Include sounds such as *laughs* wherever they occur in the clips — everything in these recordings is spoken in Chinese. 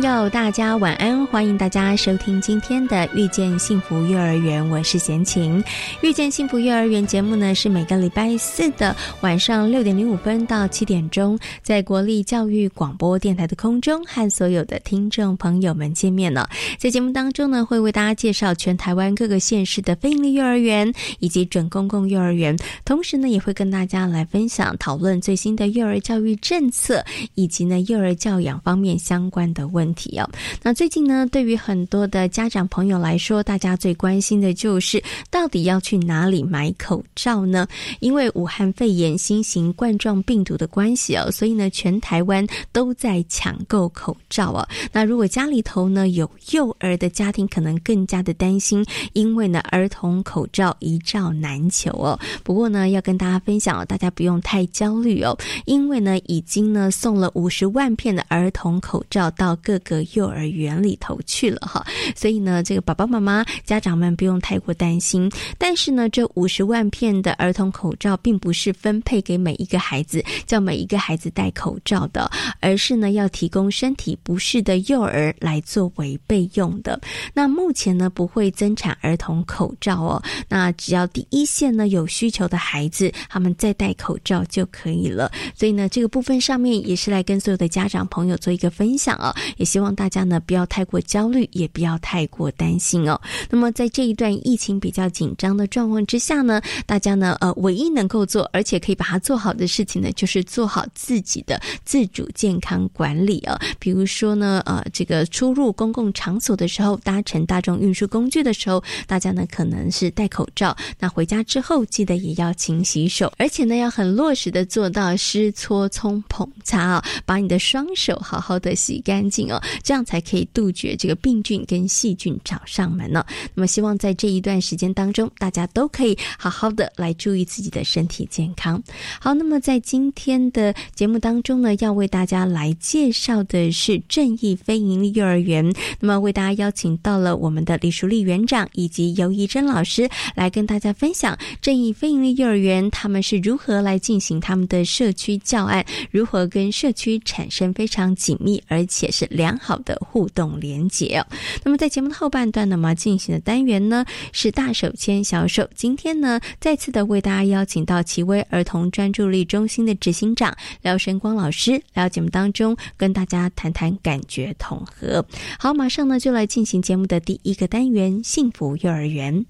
朋友，大家晚安！欢迎大家收听今天的《遇见幸福幼儿园》，我是贤琴。《遇见幸福幼儿园》节目呢，是每个礼拜四的晚上六点零五分到七点钟，在国立教育广播电台的空中和所有的听众朋友们见面了。在节目当中呢，会为大家介绍全台湾各个县市的非营利幼儿园以及准公共幼儿园，同时呢，也会跟大家来分享讨论最新的幼儿教育政策以及呢幼儿教养方面相关的问。问题哦，那最近呢，对于很多的家长朋友来说，大家最关心的就是到底要去哪里买口罩呢？因为武汉肺炎新型冠状病毒的关系哦，所以呢，全台湾都在抢购口罩哦。那如果家里头呢有幼儿的家庭，可能更加的担心，因为呢，儿童口罩一罩难求哦。不过呢，要跟大家分享哦，大家不用太焦虑哦，因为呢，已经呢送了五十万片的儿童口罩到。各个幼儿园里头去了哈，所以呢，这个爸爸妈妈、家长们不用太过担心。但是呢，这五十万片的儿童口罩并不是分配给每一个孩子，叫每一个孩子戴口罩的，而是呢，要提供身体不适的幼儿来作为备用的。那目前呢，不会增产儿童口罩哦。那只要第一线呢有需求的孩子，他们再戴口罩就可以了。所以呢，这个部分上面也是来跟所有的家长朋友做一个分享啊。也希望大家呢不要太过焦虑，也不要太过担心哦。那么在这一段疫情比较紧张的状况之下呢，大家呢呃唯一能够做，而且可以把它做好的事情呢，就是做好自己的自主健康管理啊。比如说呢呃这个出入公共场所的时候，搭乘大众运输工具的时候，大家呢可能是戴口罩。那回家之后记得也要勤洗手，而且呢要很落实的做到湿搓冲捧擦啊，把你的双手好好的洗干净。哦，这样才可以杜绝这个病菌跟细菌找上门呢。那么，希望在这一段时间当中，大家都可以好好的来注意自己的身体健康。好，那么在今天的节目当中呢，要为大家来介绍的是正义非营利幼儿园。那么，为大家邀请到了我们的李淑丽园长以及尤怡珍老师来跟大家分享正义非营利幼儿园他们是如何来进行他们的社区教案，如何跟社区产生非常紧密而且是。良良好的互动连结。那么在节目的后半段呢，我们要进行的单元呢是大手牵小手。今天呢，再次的为大家邀请到奇威儿童专注力中心的执行长廖神光老师来到节目当中，跟大家谈谈感觉统合。好，马上呢就来进行节目的第一个单元——幸福幼儿园。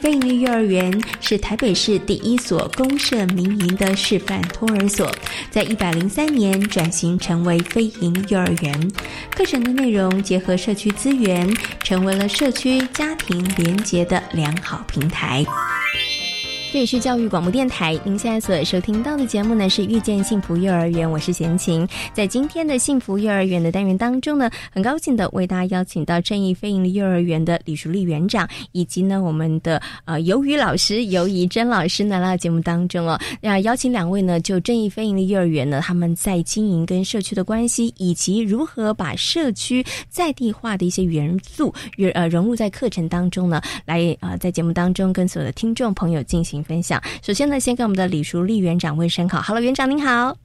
非营利幼儿园是台北市第一所公社民营的示范托儿所，在一百零三年转型成为非营幼儿园。课程的内容结合社区资源，成为了社区家庭联结的良好平台。这里是教育广播电台，您现在所收听到的节目呢是《遇见幸福幼儿园》，我是贤琴。在今天的幸福幼儿园的单元当中呢，很高兴的为大家邀请到正义非营利幼儿园的李淑丽园长，以及呢我们的呃尤宇老师、尤怡珍老师呢来到节目当中哦。那邀请两位呢，就正义非营利幼儿园呢，他们在经营跟社区的关系，以及如何把社区在地化的一些元素，呃融入在课程当中呢，来啊在节目当中跟所有的听众朋友进行。分享。首先呢，先跟我们的李淑丽园长问声好。Hello，园长您好。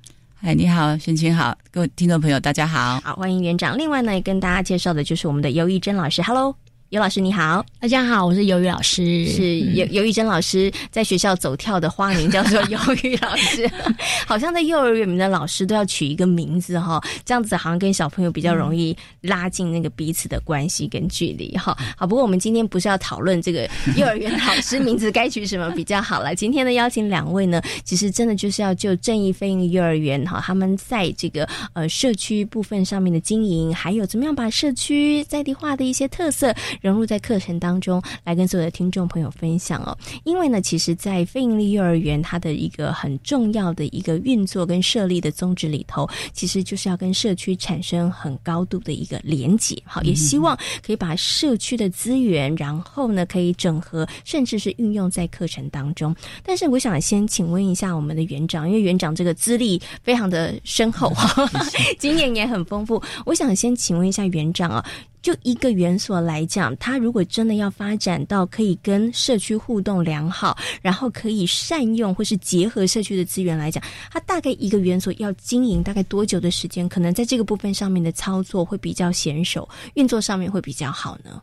哎，你好，沈清好，各位听众朋友大家好。好，欢迎园长。另外呢，跟大家介绍的就是我们的尤义珍老师。Hello，尤老师你好，大家好，我是尤宇老师，是尤尤玉珍老师，在学校走跳的花名叫做尤宇老师，*laughs* 好像在幼儿园里面的老师都要取一个名字哈，这样子好像跟小朋友比较容易拉近那个彼此的关系跟距离哈。好，不过我们今天不是要讨论这个 *laughs* 幼儿园老师名字该取什么比较好了，今天呢邀请两位呢，其实真的就是要就正义飞鹰幼儿园哈，他们在这个呃社区部分上面的经营，还有怎么样把社区在地化的一些特色。融入在课程当中，来跟所有的听众朋友分享哦。因为呢，其实，在非营利幼儿园，它的一个很重要的一个运作跟设立的宗旨里头，其实就是要跟社区产生很高度的一个连结。好，也希望可以把社区的资源，然后呢，可以整合，甚至是运用在课程当中。但是，我想先请问一下我们的园长，因为园长这个资历非常的深厚，*laughs* 经验也很丰富。我想先请问一下园长啊。就一个园所来讲，它如果真的要发展到可以跟社区互动良好，然后可以善用或是结合社区的资源来讲，它大概一个园所要经营大概多久的时间？可能在这个部分上面的操作会比较娴熟，运作上面会比较好呢？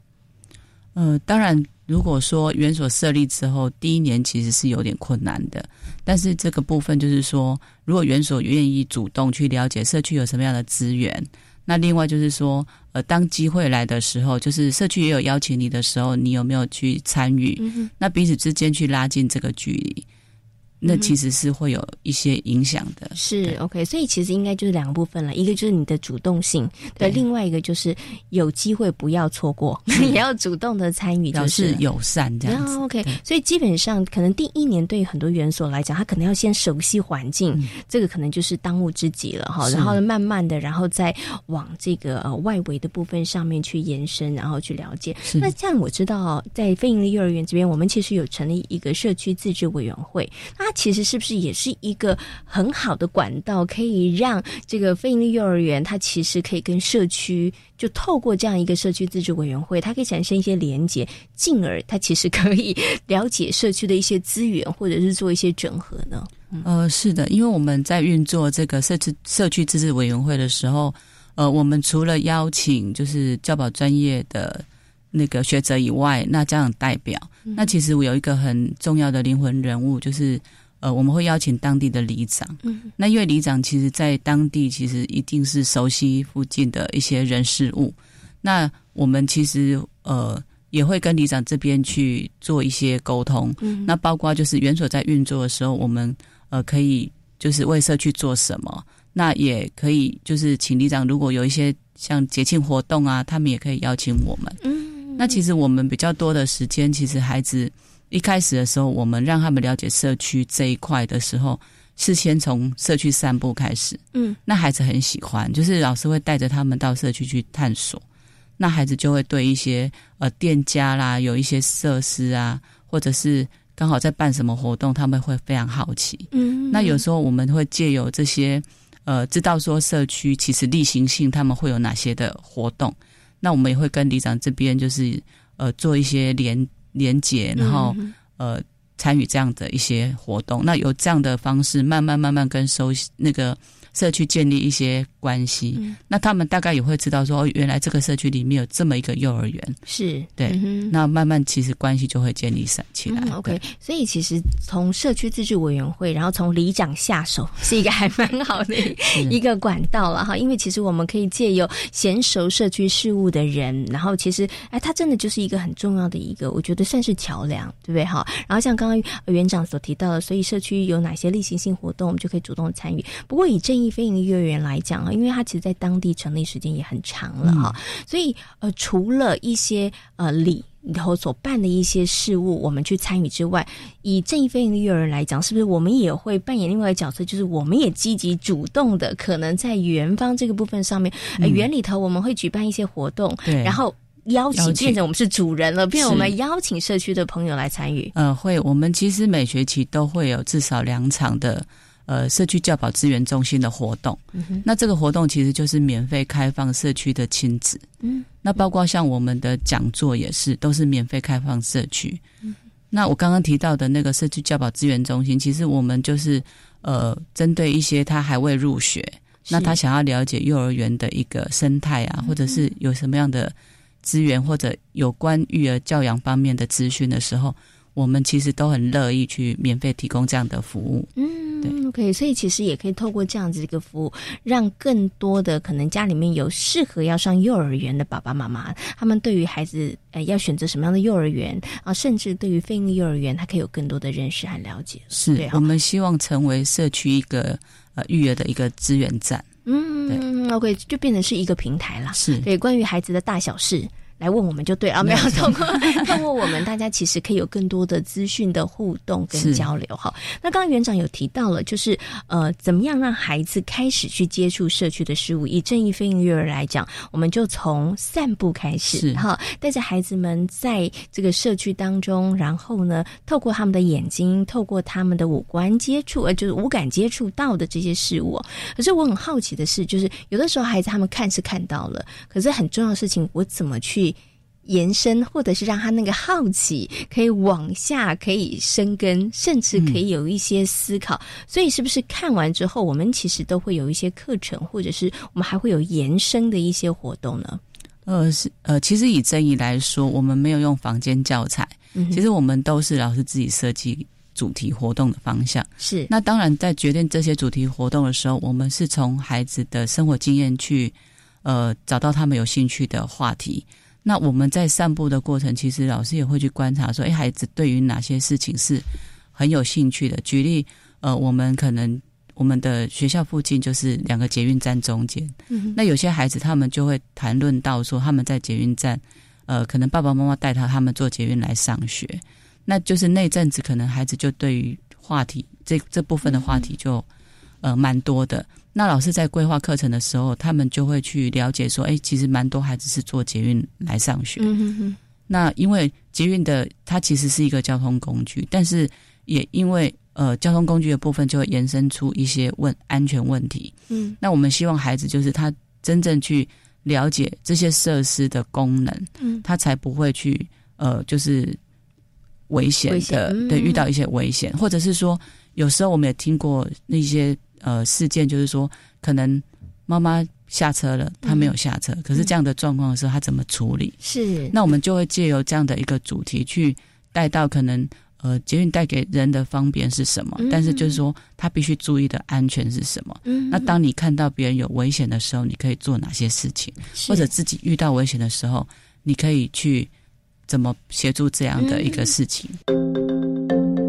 呃，当然，如果说园所设立之后第一年其实是有点困难的，但是这个部分就是说，如果园所愿意主动去了解社区有什么样的资源。那另外就是说，呃，当机会来的时候，就是社区也有邀请你的时候，你有没有去参与？那彼此之间去拉近这个距离。那其实是会有一些影响的，是 OK，所以其实应该就是两个部分了，一个就是你的主动性，对，另外一个就是有机会不要错过，*laughs* 也要主动的参与，就是友善这样子。OK，所以基本上可能第一年对很多园所来讲，他可能要先熟悉环境，这个可能就是当务之急了哈。然后慢慢的，然后再往这个呃外围的部分上面去延伸，然后去了解。那像我知道，在非营利幼儿园这边，我们其实有成立一个社区自治委员会，那。其实是不是也是一个很好的管道，可以让这个非营利幼儿园，它其实可以跟社区，就透过这样一个社区自治委员会，它可以产生一些连接，进而它其实可以了解社区的一些资源，或者是做一些整合呢？呃，是的，因为我们在运作这个社区社区自治委员会的时候，呃，我们除了邀请就是教保专业的那个学者以外，那家长代表，那其实我有一个很重要的灵魂人物，就是。呃，我们会邀请当地的里长。嗯，那因为里长其实，在当地其实一定是熟悉附近的一些人事物。那我们其实呃也会跟里长这边去做一些沟通。嗯，那包括就是园所在运作的时候，我们呃可以就是为社区做什么？那也可以就是请里长，如果有一些像节庆活动啊，他们也可以邀请我们。嗯，那其实我们比较多的时间，其实孩子。一开始的时候，我们让他们了解社区这一块的时候，是先从社区散步开始。嗯，那孩子很喜欢，就是老师会带着他们到社区去探索。那孩子就会对一些呃店家啦，有一些设施啊，或者是刚好在办什么活动，他们会非常好奇。嗯，那有时候我们会借由这些呃，知道说社区其实例行性他们会有哪些的活动，那我们也会跟里长这边就是呃做一些连。连接，然后呃参与这样的一些活动，那有这样的方式，慢慢慢慢跟收那个。社区建立一些关系，那他们大概也会知道说，哦原来这个社区里面有这么一个幼儿园，是对。那慢慢其实关系就会建立起来。OK，所以其实从社区自治委员会，然后从里长下手，*laughs* 是一个还蛮好的一个管道了哈。因为其实我们可以借由娴熟社区事务的人，然后其实哎，他真的就是一个很重要的一个，我觉得算是桥梁，对不对哈？然后像刚刚园长所提到的，所以社区有哪些例行性活动，我们就可以主动参与。不过以正非营利幼儿园来讲啊，因为它其实，在当地成立时间也很长了哈，所以呃，除了一些呃里头所办的一些事务，我们去参与之外，以正义非营利幼儿园来讲，是不是我们也会扮演另外一个角色？就是我们也积极主动的，可能在园方这个部分上面，呃，园里头我们会举办一些活动，对，然后邀请变成我们是主人了，变成我们邀请社区的朋友来参与。嗯，会，我们其实每学期都会有至少两场的。呃，社区教保资源中心的活动，那这个活动其实就是免费开放社区的亲子，嗯，那包括像我们的讲座也是，都是免费开放社区。那我刚刚提到的那个社区教保资源中心，其实我们就是呃，针对一些他还未入学，那他想要了解幼儿园的一个生态啊，或者是有什么样的资源或者有关育儿教养方面的资讯的时候，我们其实都很乐意去免费提供这样的服务。嗯，OK，所以其实也可以透过这样子一个服务，让更多的可能家里面有适合要上幼儿园的爸爸妈妈，他们对于孩子呃要选择什么样的幼儿园啊，甚至对于非营利幼儿园，他可以有更多的认识和了解。是我们希望成为社区一个呃育儿的一个资源站。嗯，OK，就变成是一个平台了。是对，关于孩子的大小事。来问我们就对啊，没有透过 *laughs* 透过我们，大家其实可以有更多的资讯的互动跟交流哈。那刚刚园长有提到了，就是呃，怎么样让孩子开始去接触社区的事物？以正义非营育儿来讲，我们就从散步开始哈，带着孩子们在这个社区当中，然后呢，透过他们的眼睛，透过他们的五官接触，呃，就是五感接触到的这些事物哦。可是我很好奇的是，就是有的时候孩子他们看是看到了，可是很重要的事情，我怎么去延伸，或者是让他那个好奇可以往下，可以生根，甚至可以有一些思考。所以，是不是看完之后，我们其实都会有一些课程，或者是我们还会有延伸的一些活动呢？呃，是呃，其实以正义来说，我们没有用房间教材，嗯其实我们都是老师自己设计主题活动的方向。是那当然，在决定这些主题活动的时候，我们是从孩子的生活经验去，呃，找到他们有兴趣的话题。那我们在散步的过程，其实老师也会去观察说，哎，孩子对于哪些事情是很有兴趣的。举例，呃，我们可能我们的学校附近就是两个捷运站中间，嗯那有些孩子他们就会谈论到说，他们在捷运站，呃，可能爸爸妈妈带他他们坐捷运来上学，那就是那阵子可能孩子就对于话题这这部分的话题就、呃蛮多的。那老师在规划课程的时候，他们就会去了解说，哎，其实蛮多孩子是坐捷运来上学。嗯哼哼，那因为捷运的它其实是一个交通工具，但是也因为呃交通工具的部分就会延伸出一些问安全问题。嗯。那我们希望孩子就是他真正去了解这些设施的功能，嗯。他才不会去呃就是危险的，嗯。对，遇到一些危险，或者是说有时候我们也听过那些呃事件，就是说可能妈妈下车了，她没有下车，可是这样的状况的时候，她怎么处理？是那我们就会借由这样的一个主题去带到可能呃捷运带给人的方便是什么，嗯但是就是说他必须注意的安全是什么。嗯那当你看到别人有危险的时候，你可以做哪些事情，或者自己遇到危险的时候，你可以去怎么协助这样的一个事情。所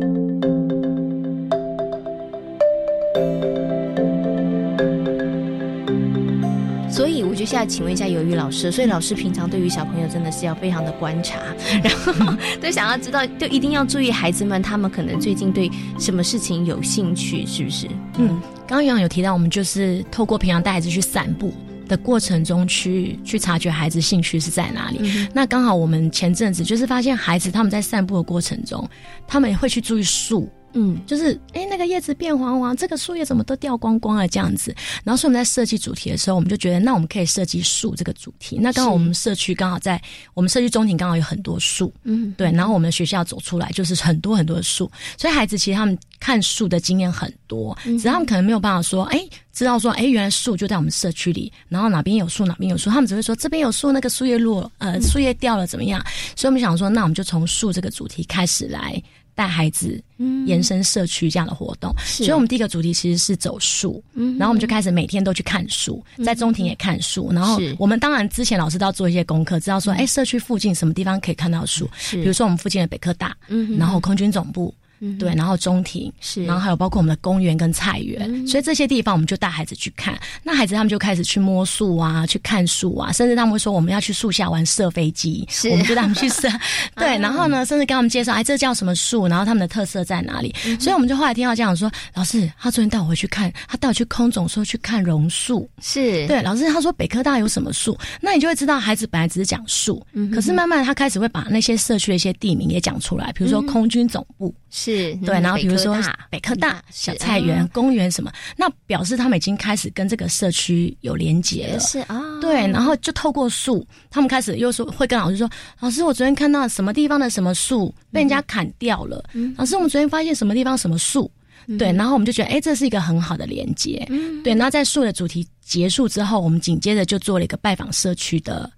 就现在请问一下鱿鱼老师，所以老师平常对于小朋友真的是要非常的观察，*laughs* 然后都想要知道，就一定要注意孩子们他们可能最近对什么事情有兴趣，是不是？嗯，刚刚杨有提到，我们就是透过平常带孩子去散步的过程中去去察觉孩子兴趣是在哪里。嗯那刚好我们前阵子就是发现孩子他们在散步的过程中，他们会去注意树。嗯，就是哎，那个叶子变黄黄，这个树叶怎么都掉光光了这样子。然后，所以我们在设计主题的时候，我们就觉得，那我们可以设计树这个主题。那刚好我们社区刚好在我们社区中庭刚好有很多树，嗯，对。然后我们的学校走出来就是很多很多的树，所以孩子其实他们看树的经验很多，只是他们可能没有办法说，哎，知道说，哎，原来树就在我们社区里，然后哪边有树哪边有树，他们只会说这边有树，那个树叶落，呃，树叶掉了怎么样？所以我们想说，那我们就从树这个主题开始来。带孩子延伸社区这样的活动，所以我们第一个主题其实是走树，嗯然后我们就开始每天都去看树，在中庭也看树，然后我们当然之前老师都要做一些功课，知道说，哎，社区附近什么地方可以看到树，比如说我们附近的北科大，嗯然后空军总部。对，然后中庭是然后还有包括我们的公园跟菜园，所以这些地方我们就带孩子去看。那孩子他们就开始去摸树啊，去看树啊，甚至他们会说我们要去树下玩射飞机，是我们就带他们去射。*laughs* 对，然后呢，甚至跟他们介绍，哎，这叫什么树，然后他们的特色在哪里。所以我们就后来听到家长说，老师他昨天带我回去看，他带我去空总说去看榕树。是，对，老师他说北科大有什么树，那你就会知道孩子本来只是讲树，可是慢慢他开始会把那些社区的一些地名也讲出来，比如说空军总部。是对，然后比如说北北科大、小菜园、啊公园什么，那表示他们已经开始跟这个社区有连结了。是啊，对，然后就透过树，他们开始又说会跟老师说，老师，我昨天看到什么地方的什么树被人家砍掉了，老师，我们昨天发现什么地方什么树。对，然后我们就觉得，哎，这是一个很好的连接。对，那在树的主题结束之后，我们紧接着就做了一个拜访社区的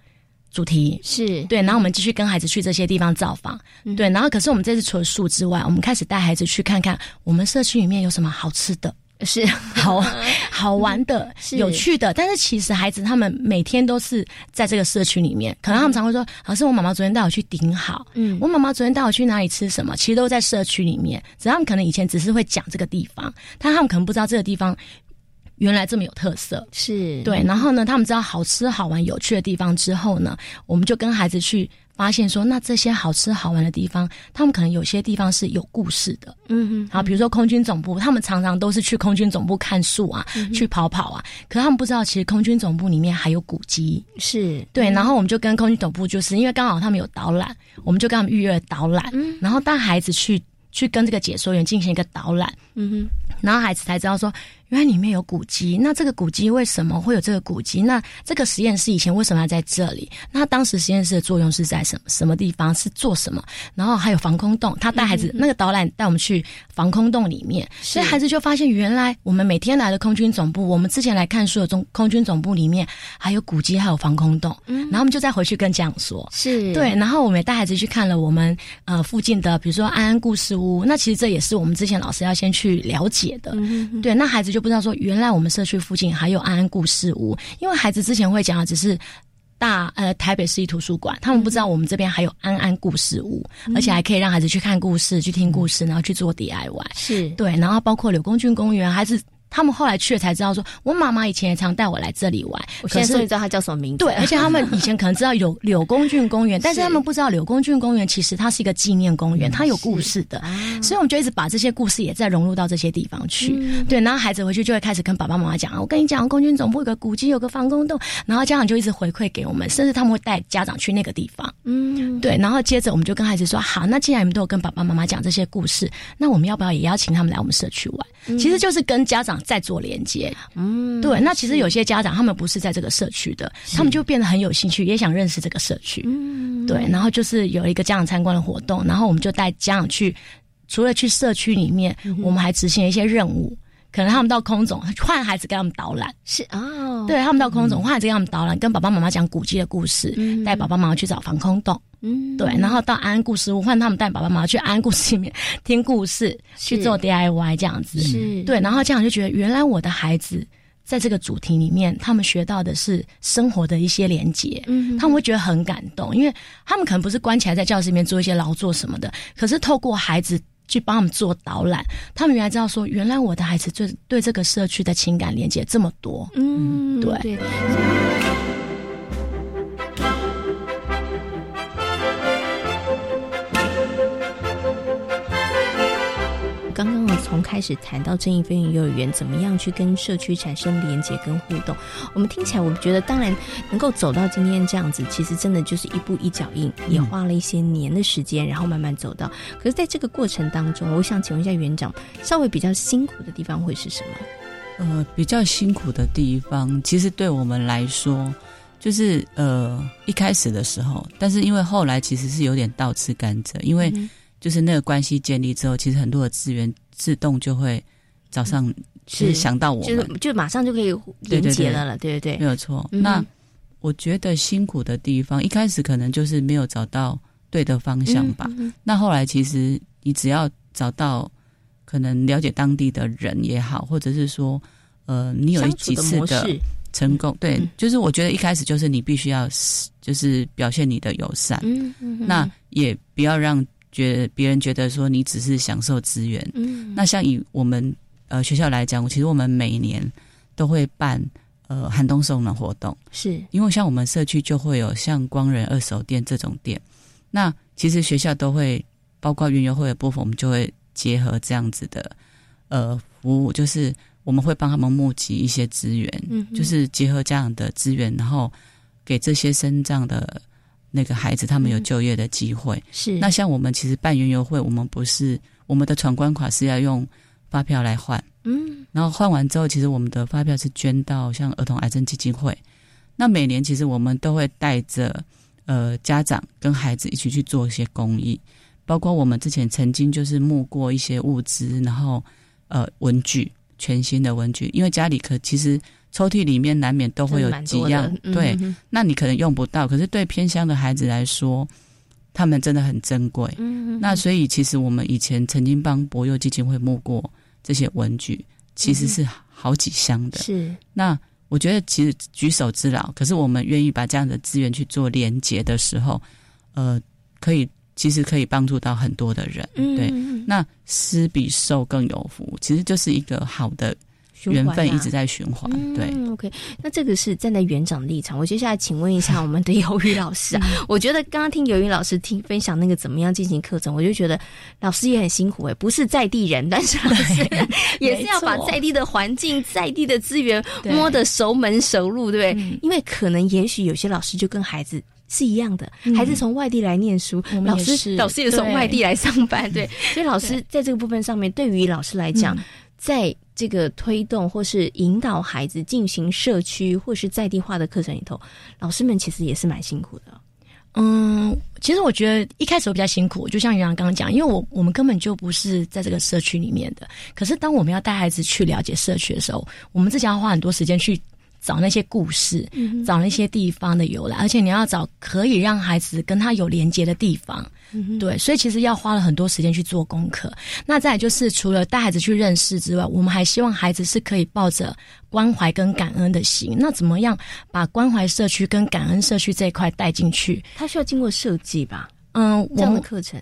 主题。是。对，然后我们继续跟孩子去这些地方造访，对，然后可是我们这次除了树之外，我们开始带孩子去看看我们社区里面有什么好吃的。是。*laughs* 好好玩的、有趣的，但是其实孩子他们每天都是在这个社区里面，可能他们常会说：“老师，我妈妈昨天带我去顶好，嗯，我妈妈昨天带我去哪里吃什么？”其实都在社区里面，只他们可能以前只是会讲这个地方，但他们可能不知道这个地方原来这么有特色，是对。然后呢，他们知道好吃、好玩、有趣的地方之后呢，我们就跟孩子去。发现说，那这些好吃好玩的地方，他们可能有些地方是有故事的。嗯哼，好，比如说空军总部，他们常常都是去空军总部看树啊，去跑跑啊。可他们不知道，其实空军总部里面还有古迹。是对，然后我们就跟空军总部，就是因为刚好他们有导览，我们就跟他们预约导览，然后带孩子去去跟这个解说员进行一个导览。嗯哼，然后孩子才知道说。原来里面有古迹，那这个古迹为什么会有这个古迹？那这个实验室以前为什么要在这里？那当时实验室的作用是在什么什么地方？是做什么？然后还有防空洞，他带孩子那个导览带我们去防空洞里面，所以孩子就发现原来我们每天来的空军总部，我们之前来看书的中空军总部里面还有古迹，还有防空洞。嗯，然后我们就再回去跟家长说，是对，然后我们也带孩子去看了我们呃附近的，比如说安安故事屋。那其实这也是我们之前老师要先去了解的。对，那孩子就不知道说原来。我们社区附近还有安安故事屋，因为孩子之前会讲的只是大呃台北市立图书馆，他们不知道我们这边还有安安故事屋，而且还可以让孩子去看故事、去听故事，然后去做 DIY。是对，然后包括柳公郡公园，还是。他们后来去了才知道，说我妈妈以前也常带我来这里玩。我现在终于知道它叫什么名字。对，而且他们 *laughs* 以前可能知道有柳公郡公园，但是他们不知道柳公郡公园其实它是一个纪念公园，它有故事的。所以我们就一直把这些故事也在融入到这些地方去。对，然后孩子回去就会开始跟爸爸妈妈讲我跟你讲，公军总部有个古迹，有个防空洞。然后家长就一直回馈给我们，甚至他们会带家长去那个地方。嗯，对。然后接着我们就跟孩子说，好，那既然你们都有跟爸爸妈妈讲这些故事，那我们要不要也邀请他们来我们社区玩？其实就是跟家长在做连接。嗯，对，那其实有些家长他们不是在这个社区的，他们就变得很有兴趣，也想认识这个社区。嗯，对，然后就是有一个家长参观的活动，然后我们就带家长去，除了去社区里面，我们还执行了一些任务。可能他们到空总换孩子给他们导览，是哦，对他们到空总换孩子给他们导览，跟爸爸妈妈讲古迹的故事，带爸爸妈妈去找防空洞。嗯，对，然后到安安故事屋，换他们带爸爸妈妈去安安故事里面 *laughs* 听故事，去做 DIY 这样子。是，对，然后家长就觉得，原来我的孩子在这个主题里面，他们学到的是生活的一些连接，嗯，他们会觉得很感动，因为他们可能不是关起来在教室里面做一些劳作什么的，可是透过孩子。去帮我们做导览，他们原来知道说，原来我的孩子对对这个社区的情感连接这么多，嗯，对。刚从开始谈到正义飞行幼儿园怎么样去跟社区产生连接跟互动，我们听起来我们觉得当然能够走到今天这样子，其实真的就是一步一脚印，也花了一些年的时间，然后慢慢走到。可是在这个过程当中，我想请问一下园长，稍微比较辛苦的地方会是什么？呃，比较辛苦的地方，其实对我们来说，就是呃一开始的时候，但是因为后来其实是有点倒吃甘蔗，因为。就是那个关系建立之后，其实很多的资源自动就会早上是想到我们，就就马上就可以连接了了，对对对，没有错。那我觉得辛苦的地方，一开始可能就是没有找到对的方向吧。那后来其实你只要找到可能了解当地的人也好，或者是说呃，你有几次的成功，对，就是我觉得一开始就是你必须要就是表现你的友善，那也不要让。觉别人觉得说你只是享受资源，嗯，那像以我们呃学校来讲，其实我们每年都会办呃寒冬送暖活动，是。因为像我们社区就会有像光仁二手店这种店，那其实学校都会包括园游会的部分，我们就会结合这样子的呃服务，就是我们会帮他们募集一些资源，嗯，就是结合这样的资源，然后给这些生长的。那个孩子，他们有就业的机会。是那像我们其实办园游会，我们不是我们的闯关卡是要用发票来换。嗯，然后换完之后，其实我们的发票是捐到像儿童癌症基金会。那每年其实我们都会带着呃家长跟孩子一起去做一些公益，包括我们之前曾经就是募过一些物资，然后呃文具，全新的文具，因为家里可其实抽屉里面难免都会有几样，对，那你可能用不到，可是对偏乡的孩子来说，他们真的很珍贵。嗯，那所以其实我们以前曾经帮博幼基金会募过这些文具，其实是好几箱的。是，那我觉得其实举手之劳，可是我们愿意把这样的资源去做连接的时候，呃，可以其实可以帮助到很多的人。对，那施比受更有福，其实就是一个好的。缘分一直在循环，对，OK。那这个是站在园长立场。我接下来请问一下我们的尤宇老师啊，*laughs* 我觉得刚刚听尤宇老师听分享那个怎么样进行课程，我就觉得老师也很辛苦哎，不是在地人，但是老师 *laughs* 也是要把在地的环境、在地的资源摸得熟门熟路，对不对？因为可能也许有些老师就跟孩子是一样的，孩子从外地来念书，老师老师也从外地来上班，对。*laughs* 所以老师在这个部分上面，对于老师来讲，在这个推动或是引导孩子进行社区或是在地化的课程里头，老师们其实也是蛮辛苦的。嗯，其实我觉得一开始我比较辛苦，就像杨洋刚刚讲，因为我我们根本就不是在这个社区里面的。可是当我们要带孩子去了解社区的时候，我们自己要花很多时间去找那些故事，找那些地方的由来，而且你要找可以让孩子跟他有连接的地方。对，所以其实要花了很多时间去做功课。那再就是，除了带孩子去认识之外，我们还希望孩子是可以抱着关怀跟感恩的心。那怎么样把关怀社区跟感恩社区这一块带进去？它需要经过设计吧？嗯，这样的课程。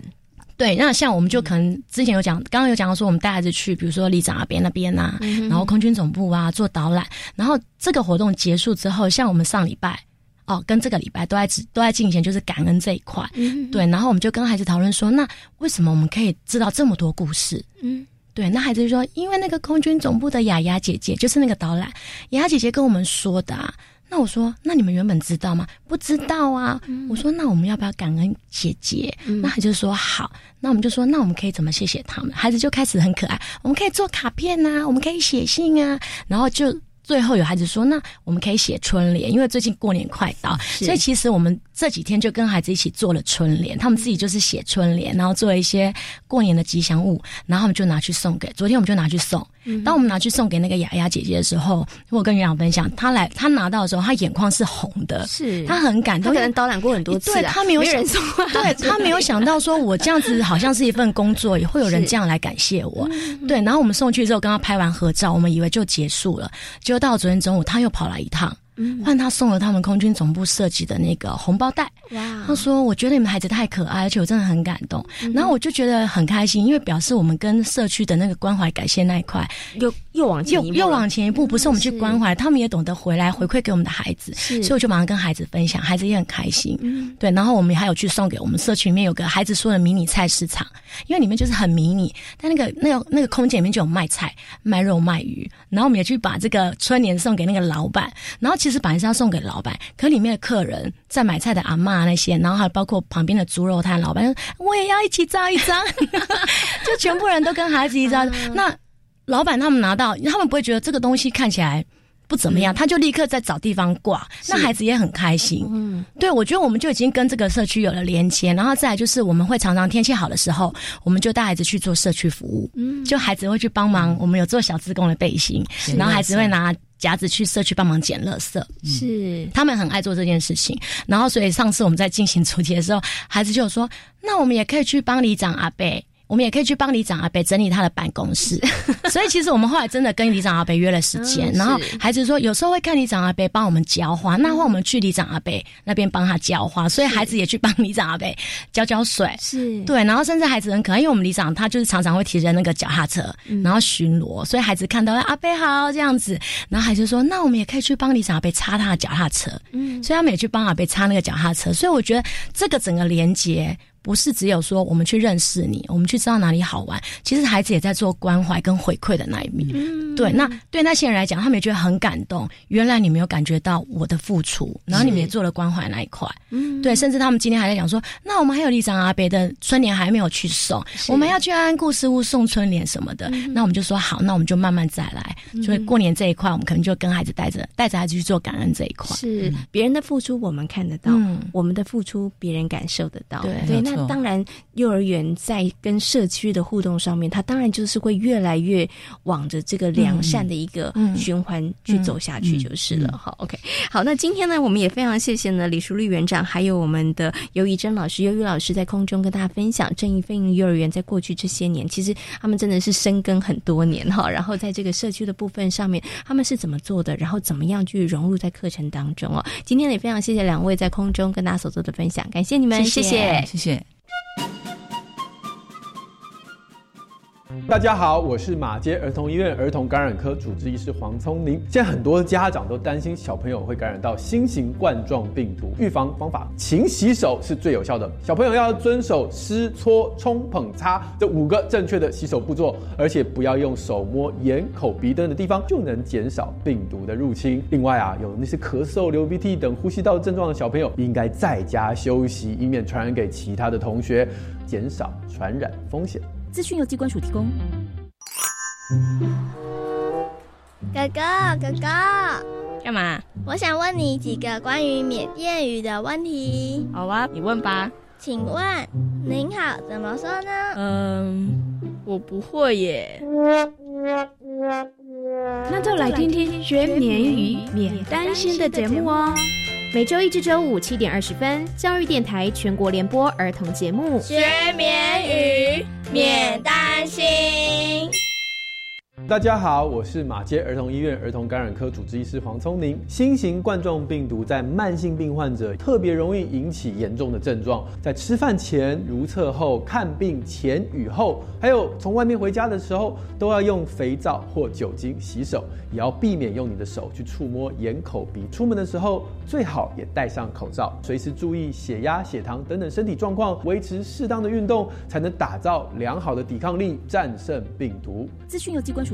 对，那像我们就可能之前有讲，刚刚有讲到说，我们带孩子去，比如说里长那边那边呐，然后空军总部啊做导览，然后这个活动结束之后，像我们上礼拜。哦，跟这个礼拜都在都在进行，就是感恩这一块，对。然后我们就跟孩子讨论说，那为什么我们可以知道这么多故事？嗯，对。那孩子就说，因为那个空军总部的雅雅姐姐，就是那个导览，雅雅姐姐跟我们说的。啊。那我说，那你们原本知道吗？不知道啊。我说，那我们要不要感恩姐姐？那他就说好。那我们就说，那我们可以怎么谢谢他们？孩子就开始很可爱，我们可以做卡片啊，我们可以写信啊，然后就。最后有孩子说：“那我们可以写春联，因为最近过年快到，所以其实我们这几天就跟孩子一起做了春联。他们自己就是写春联，然后做一些过年的吉祥物，然后我们就拿去送给。昨天我们就拿去送。当我们拿去送给那个雅雅姐姐的时候，我跟园长分享，她来她拿到的时候，她眼眶是红的，是她很感动。她可能导览过很多次，对她没有人送，*laughs* 对她没有想到说我这样子好像是一份工作，也会有人这样来感谢我。对，然后我们送去之后，跟她拍完合照，我们以为就结束了，结果到昨天中午他。他又跑来一趟。换他送了他们空军总部设计的那个红包袋。哇！他说：“我觉得你们孩子太可爱，而且我真的很感动。”然后我就觉得很开心，因为表示我们跟社区的那个关怀感谢那一块又又往前又又往前一步，不是我们去关怀，他们也懂得回来回馈给我们的孩子。所以我就马上跟孩子分享，孩子也很开心。对，然后我们还有去送给我们社区里面有个孩子说的迷你菜市场，因为里面就是很迷你，但那个那个那个空间里面就有卖菜、卖肉、卖鱼。然后我们也去把这个春联送给那个老板，然后其实本来是要送给。老板，可里面的客人在买菜的阿妈那些，然后还包括旁边的猪肉摊老板，我也要一起照一张，*laughs* 就全部人都跟孩子一张。*laughs* 那老板他们拿到，他们不会觉得这个东西看起来不怎么样，他就立刻在找地方挂。那孩子也很开心。嗯，对，我觉得我们就已经跟这个社区有了连接，然后再来就是我们会常常天气好的时候，我们就带孩子去做社区服务。嗯，就孩子会去帮忙，我们有做小自工的背心，然后孩子会拿。夹子去社区帮忙捡垃圾，是他们很爱做这件事情。然后，所以上次我们在进行主题的时候，孩子就说：“那我们也可以去帮里长阿贝。”我们也可以去帮李长阿伯整理他的办公室，*laughs* 所以其实我们后来真的跟李长阿伯约了时间，然后孩子说有时候会看李长阿伯帮我们浇花，那会我们去李长阿伯那边帮他浇花，所以孩子也去帮李长阿伯浇浇水，是。对，然后甚至孩子很可爱，因为我们李长他就是常常会提着那个脚踏车，然后巡逻，所以孩子看到阿伯好这样子，然后孩子说那我们也可以去帮李长阿伯擦他的脚踏车，嗯，所以他们也去帮阿伯擦那个脚踏车，所以我觉得这个整个连接。不是只有说我们去认识你，我们去知道哪里好玩。其实孩子也在做关怀跟回馈的那一面。对，那对那些人来讲，他们也觉得很感动。原来你没有感觉到我的付出，然后你们也做了关怀那一块。嗯，对，甚至他们今天还在讲说，那我们还有立长阿北的春联还没有去送，我们要去安安故事屋送春联什么的。那我们就说好，那我们就慢慢再来。所以过年这一块，我们可能就跟孩子带着带着孩子去做感恩这一块。是别人的付出我们看得到，我们的付出别人感受得到。对，那。当然，幼儿园在跟社区的互动上面，它当然就是会越来越往着这个良善的一个循环去走下去就是了。好，OK，好，那今天呢，我们也非常谢谢呢李淑丽园长，还有我们的尤怡珍老师、尤瑜老师在空中跟大家分享正义飞鹰幼儿园在过去这些年，其实他们真的是深耕很多年哈。*laughs* 然后在这个社区的部分上面，他们是怎么做的？然后怎么样去融入在课程当中哦？今天也非常谢谢两位在空中跟大家所做的分享，感谢你们，谢谢，谢谢。大家好，我是马街儿童医院儿童感染科主治医师黄聪宁。现在很多家长都担心小朋友会感染到新型冠状病毒，预防方法勤洗手是最有效的。小朋友要遵守湿、搓、冲、捧、擦这五个正确的洗手步骤，而且不要用手摸眼、口、鼻等的地方，就能减少病毒的入侵。另外啊，有那些咳嗽、流鼻涕等呼吸道症状的小朋友，应该在家休息，以免传染给其他的同学，减少传染风险。资讯由机关署提供。哥哥，哥哥，干嘛？我想问你几个关于缅甸语的问题。好啊，你问吧。请问“您好”怎么说呢？嗯，我不会耶。那就来听听学缅语免担心的节目哦。每周一至周五七点二十分，教育电台全国联播儿童节目《学缅语免担心》。大家好，我是马街儿童医院儿童感染科主治医师黄聪明。新型冠状病毒在慢性病患者特别容易引起严重的症状，在吃饭前、如厕后、看病前与后，还有从外面回家的时候，都要用肥皂或酒精洗手，也要避免用你的手去触摸眼、口、鼻。出门的时候最好也戴上口罩，随时注意血压、血糖等等身体状况，维持适当的运动，才能打造良好的抵抗力，战胜病毒。资讯由机关署。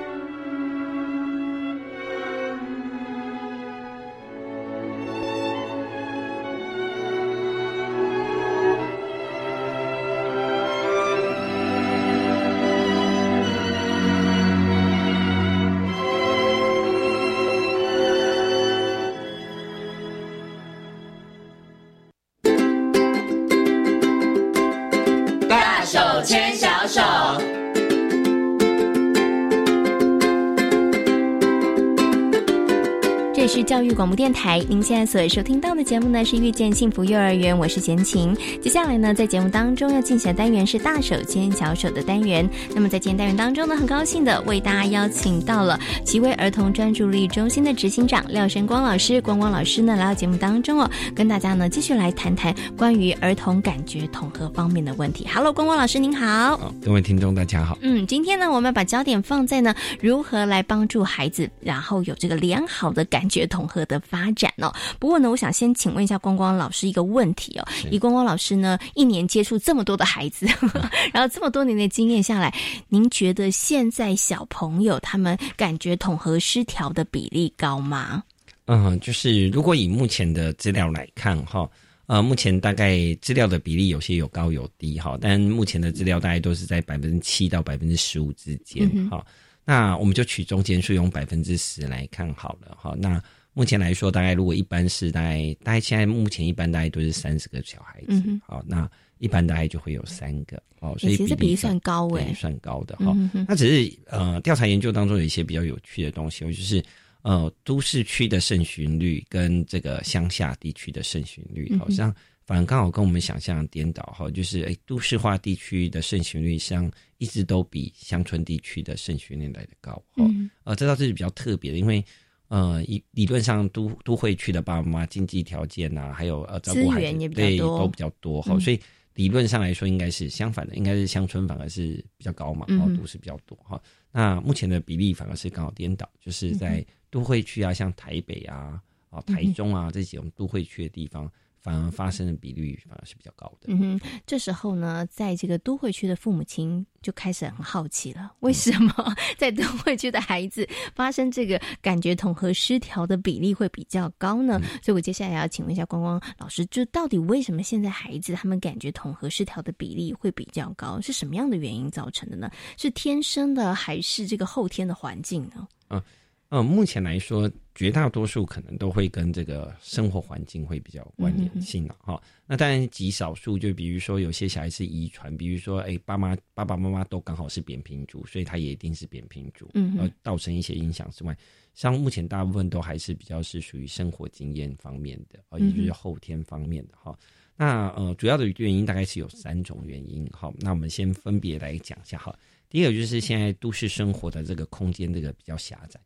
育广播电台，您现在所收听到的节目呢是遇见幸福幼儿园，我是贤琴。接下来呢，在节目当中要进行的单元是大手牵小手的单元。那么在今天单元当中呢，很高兴的为大家邀请到了奇威儿童专注力中心的执行长廖生光老师，光光老师呢来到节目当中哦，跟大家呢继续来谈谈关于儿童感觉统合方面的问题。Hello，光光老师您好，各位听众大家好。嗯，今天呢，我们把焦点放在呢如何来帮助孩子，然后有这个良好的感觉。统合的发展哦。不过呢，我想先请问一下光光老师一个问题哦。以光光老师呢，一年接触这么多的孩子，*laughs* 然后这么多年的经验下来，您觉得现在小朋友他们感觉统合失调的比例高吗？嗯，就是如果以目前的资料来看哈，呃，目前大概资料的比例有些有高有低哈，但目前的资料大概都是在百分之七到百分之十五之间哈。那我们就取中间数，用百分之十来看好了哈。那目前来说，大概如果一般是大概大概现在目前一般大概都是三十个小孩子，好，那一般大概就会有三个。哦，所以其实比例算高诶，算高的哈。那只是呃，调查研究当中有一些比较有趣的东西，就是呃，都市区的肾循率跟这个乡下地区的肾循率。好像。反而刚好跟我们想象颠倒哈，就是诶，都市化地区的肾循率上一直都比乡村地区的肾循率来的高哈。呃，这倒是比较特别的，因为呃，理理论上都都会去的爸爸妈妈经济条件呐，还有呃照顾孩子对都比较多哈，所以理论上来说应该是相反的，应该是乡村反而是比较高嘛，然后都市比较多哈。那目前的比例反而是刚好颠倒，就是在都会区啊，像台北啊、啊台中啊这些我们都会区的地方。反而发生的比率反而是比较高的。嗯哼，这时候呢，在这个都会区的父母亲就开始很好奇了：*laughs* 为什么 *laughs* 在都会区的孩子发生这个感觉统合失调的比例会比较高呢？所以我接下来要请问一下光光老师，就到底为什么现在孩子他们感觉统合失调的比例会比较高？是什么样的原因造成的呢？是天生的还是这个后天的环境呢？嗯。嗯，目前来说，绝大多数可能都会跟这个生活环境会比较有关联性了哈。那当然极少数，就比如说有些小孩是遗传，比如说哎，爸妈爸爸妈妈都刚好是扁平足，所以他也一定是扁平足，嗯，而，造成一些影响之外，像目前大部分都还是比较是属于生活经验方面的，啊，也就是后天方面的哈。那呃，主要的原因大概是有三种原因，好，那我们先分别来讲一下哈。第一个就是现在都市生活的这个空间这个比较狭窄。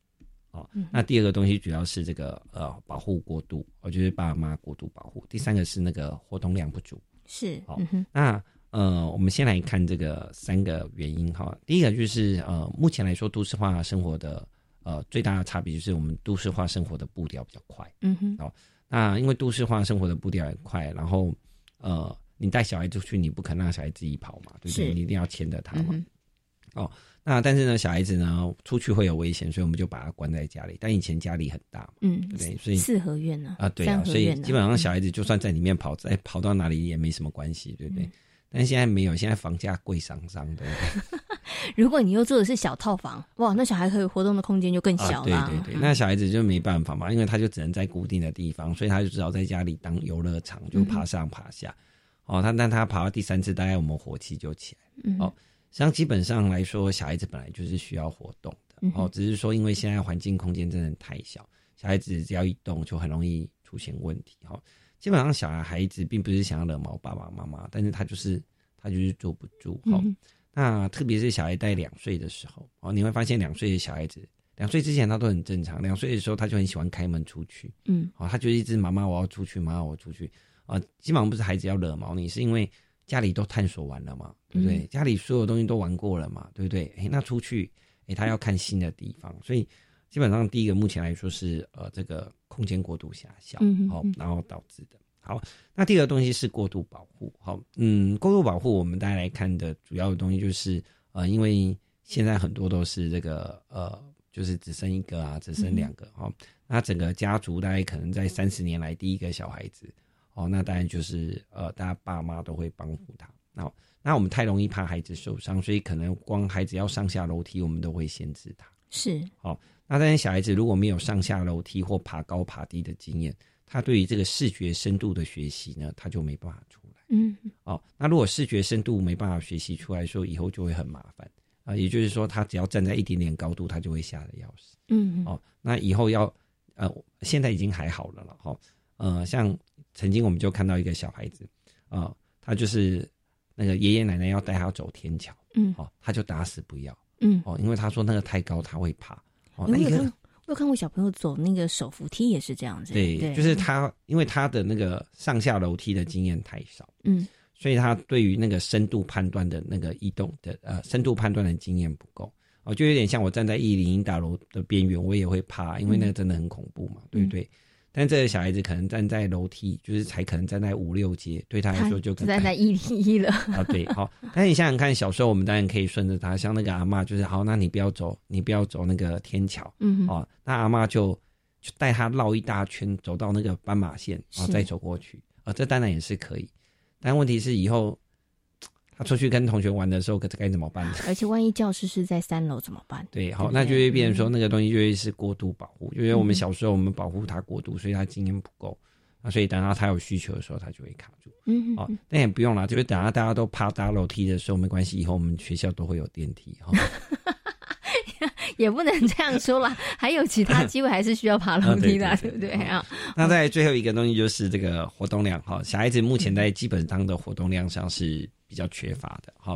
哦，那第二个东西主要是这个呃保护过度，我觉得爸妈过度保护。第三个是那个活动量不足，是。好，那呃，我们先来看这个三个原因哈。第一个就是呃，目前来说都市化生活的呃最大的差别就是我们都市化生活的步调比较快。嗯哼。哦，那因为都市化生活的步调很快，然后呃，你带小孩出去，你不可能让小孩自己跑嘛，对不对？你一定要牵着他嘛。哦。那但是呢，小孩子呢出去会有危险，所以我们就把他关在家里。但以前家里很大，嗯，对，所以四合院呢啊，对啊，所以基本上小孩子就算在里面跑，再跑到哪里也没什么关系，对不对？但现在没有，现在房价贵上上的。*laughs* 如果你又住的是小套房，哇，那小孩可以活动的空间就更小了。对对对，那小孩子就没办法嘛，因为他就只能在固定的地方，所以他就只好在家里当游乐场，就爬上爬下。哦，他但他爬到第三次，大概我们火气就起来。嗯哦。实际上，基本上来说，小孩子本来就是需要活动的哦。只是说，因为现在环境空间真的太小，小孩子只要一动，就很容易出现问题。哈，基本上小孩孩子并不是想要惹毛爸爸妈妈，但是他就是他就是坐不住。哈，那特别是小孩在两岁的时候，哦，你会发现两岁的小孩子，两岁之前他都很正常，两岁的时候他就很喜欢开门出去。嗯，哦，他就一直妈妈我要出去，妈妈我出去。啊，基本上不是孩子要惹毛你，是因为。家里都探索完了嘛，对不对？家里所有东西都玩过了嘛，对不对？哎，那出去，哎，他要看新的地方，所以基本上第一个目前来说是呃这个空间过度狭小，好，然后导致的。好，那第二个东西是过度保护，好，嗯，过度保护我们大家来看的主要的东西就是呃，因为现在很多都是这个呃，就是只生一个啊，只生两个，好，那整个家族大概可能在三十年来第一个小孩子。哦，那当然就是呃，大家爸妈都会帮扶他。那那我们太容易怕孩子受伤，所以可能光孩子要上下楼梯，我们都会限制他。是，哦，那当然小孩子如果没有上下楼梯或爬高爬低的经验，他对于这个视觉深度的学习呢，他就没办法出来。嗯，哦，那如果视觉深度没办法学习出来，说以后就会很麻烦啊。也就是说，他只要站在一点点高度，他就会吓得要死。嗯，哦，那以后要呃，现在已经还好了了，哈，呃，像。曾经我们就看到一个小孩子，啊，他就是那个爷爷奶奶要带他走天桥，嗯，哦，他就打死不要，嗯，哦，因为他说那个太高他会怕。哦，那个我有看过小朋友走那个手扶梯也是这样子，对，就是他因为他的那个上下楼梯的经验太少，嗯，所以他对于那个深度判断的那个移动的呃深度判断的经验不够，哦，就有点像我站在一零一大楼的边缘，我也会怕，因为那个真的很恐怖嘛，对不对？但这个小孩子可能站在楼梯，就是才可能站在五六阶，对他来说就站在一零一了啊。对，好。但你想想看，小时候我们当然可以顺着他，像那个阿妈，就是好，那你不要走，你不要走那个天桥，嗯，哦，那阿妈就就带他绕一大圈，走到那个斑马线，然后再走过去，啊，这当然也是可以。但问题是以后。他出去跟同学玩的时候，可该怎么办？而且万一教室是在三楼怎么办？对，好，那就会变成说那个东西就会是过度保护，因为我们小时候我们保护他过度，所以他经验不够啊，所以等到他有需求的时候，他就会卡住。嗯，哦，但也不用了，就是等到大家都爬搭楼梯的时候没关系，以后我们学校都会有电梯哈。*laughs* 也不能这样说啦，*laughs* 还有其他机会还是需要爬楼梯的，对不对啊？那在最后一个东西就是这个活动量哈，小孩子目前在基本上的活动量上是比较缺乏的哈。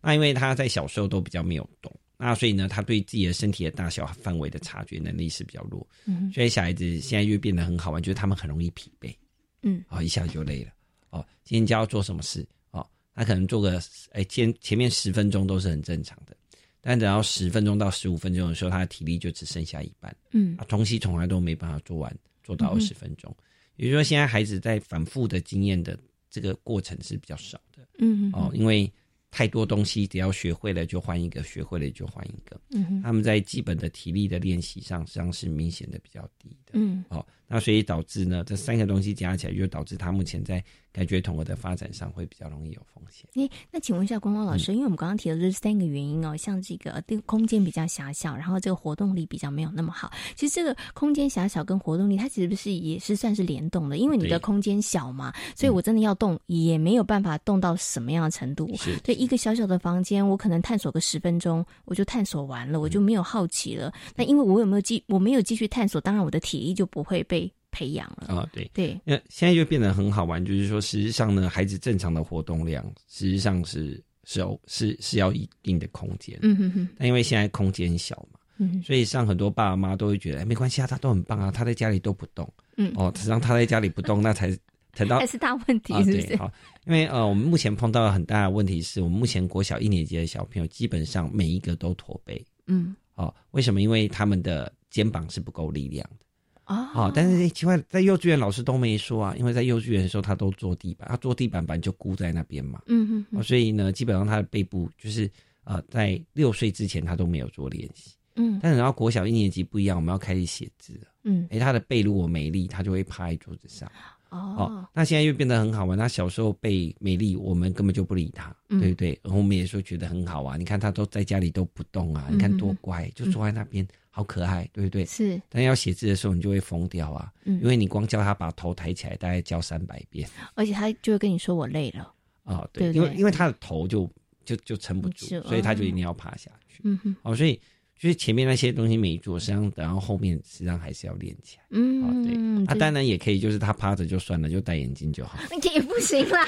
那因为他在小时候都比较没有动，那所以呢，他对自己的身体的大小范围的察觉能力是比较弱，嗯所以小孩子现在就变得很好玩，就是他们很容易疲惫，嗯，哦，一下就累了，哦，今天就要做什么事，哦，他可能做个哎前前面十分钟都是很正常的。但等到十分钟到十五分钟的时候，他的体力就只剩下一半。嗯，啊，东西从来都没办法做完，做到二十分钟。也就是说，现在孩子在反复的经验的这个过程是比较少的。嗯，哦，因为太多东西，只要学会了就换一个，学会了就换一个。嗯哼他们在基本的体力的练习上，实际上是明显的比较低的。嗯哦，那所以导致呢，这三个东西加起来，就导致他目前在感觉统合的发展上会比较容易有风险。诶，那请问一下光光老师，因为我们刚刚提的这三个原因哦，像这个地空间比较狭小，然后这个活动力比较没有那么好。其实这个空间狭小跟活动力，它其实不是也是算是联动的，因为你的空间小嘛，所以我真的要动也没有办法动到什么样的程度。是对，一个小小的房间，我可能探索个十分钟，我就探索完了，我就没有好奇了。那因为我有没有继我没有继续探索，当然我的体力就不会被培养了。啊、对。对，那现在就变得很好玩，就是说，实际上呢，孩子正常的活动量，实际上是是有是是要一定的空间。嗯哼哼，但因为现在空间小嘛，嗯所以像很多爸爸妈妈都会觉得，哎，没关系啊，他都很棒啊，他在家里都不动。嗯哦，实际上他在家里不动，*laughs* 那才等到还是大问题啊，是不是？对，好，因为呃，我们目前碰到很大的问题是，我们目前国小一年级的小朋友基本上每一个都驼背。嗯，哦，为什么？因为他们的肩膀是不够力量的。哦，好、但是诶奇怪，在幼稚园老师都没说啊，因为在幼稚园的时候他都坐地板，他坐地板板就箍在那边嘛。嗯哼哼哦，所以呢，基本上他的背部就是呃，在六岁之前他都没有做练习。嗯但是然后国小一年级不一样，我们要开始写字了。嗯，诶，他的背如果没力，他就会趴在桌子上。哦哦，那现在又变得很好玩。他小时候背没力，我们根本就不理他，嗯对不对？然后我们也说觉得很好啊。你看他都在家里都不动啊，嗯你看多乖，就坐在那边，好可爱，对不对？是，但要写字的时候，你就会疯掉啊，嗯因为你光叫他把头抬起来，大概教三百遍而且他就会跟你说我累了。啊、对对，因为因为他的头就就就撑不住是，所以他就一定要趴下去。嗯哼，哦，所以就是前面那些东西没做，实际上等到后面实际上还是要练起来。嗯，哦，对，啊，当然也可以，就是他趴着就算了，就戴眼镜就好。*laughs* 也不行啦，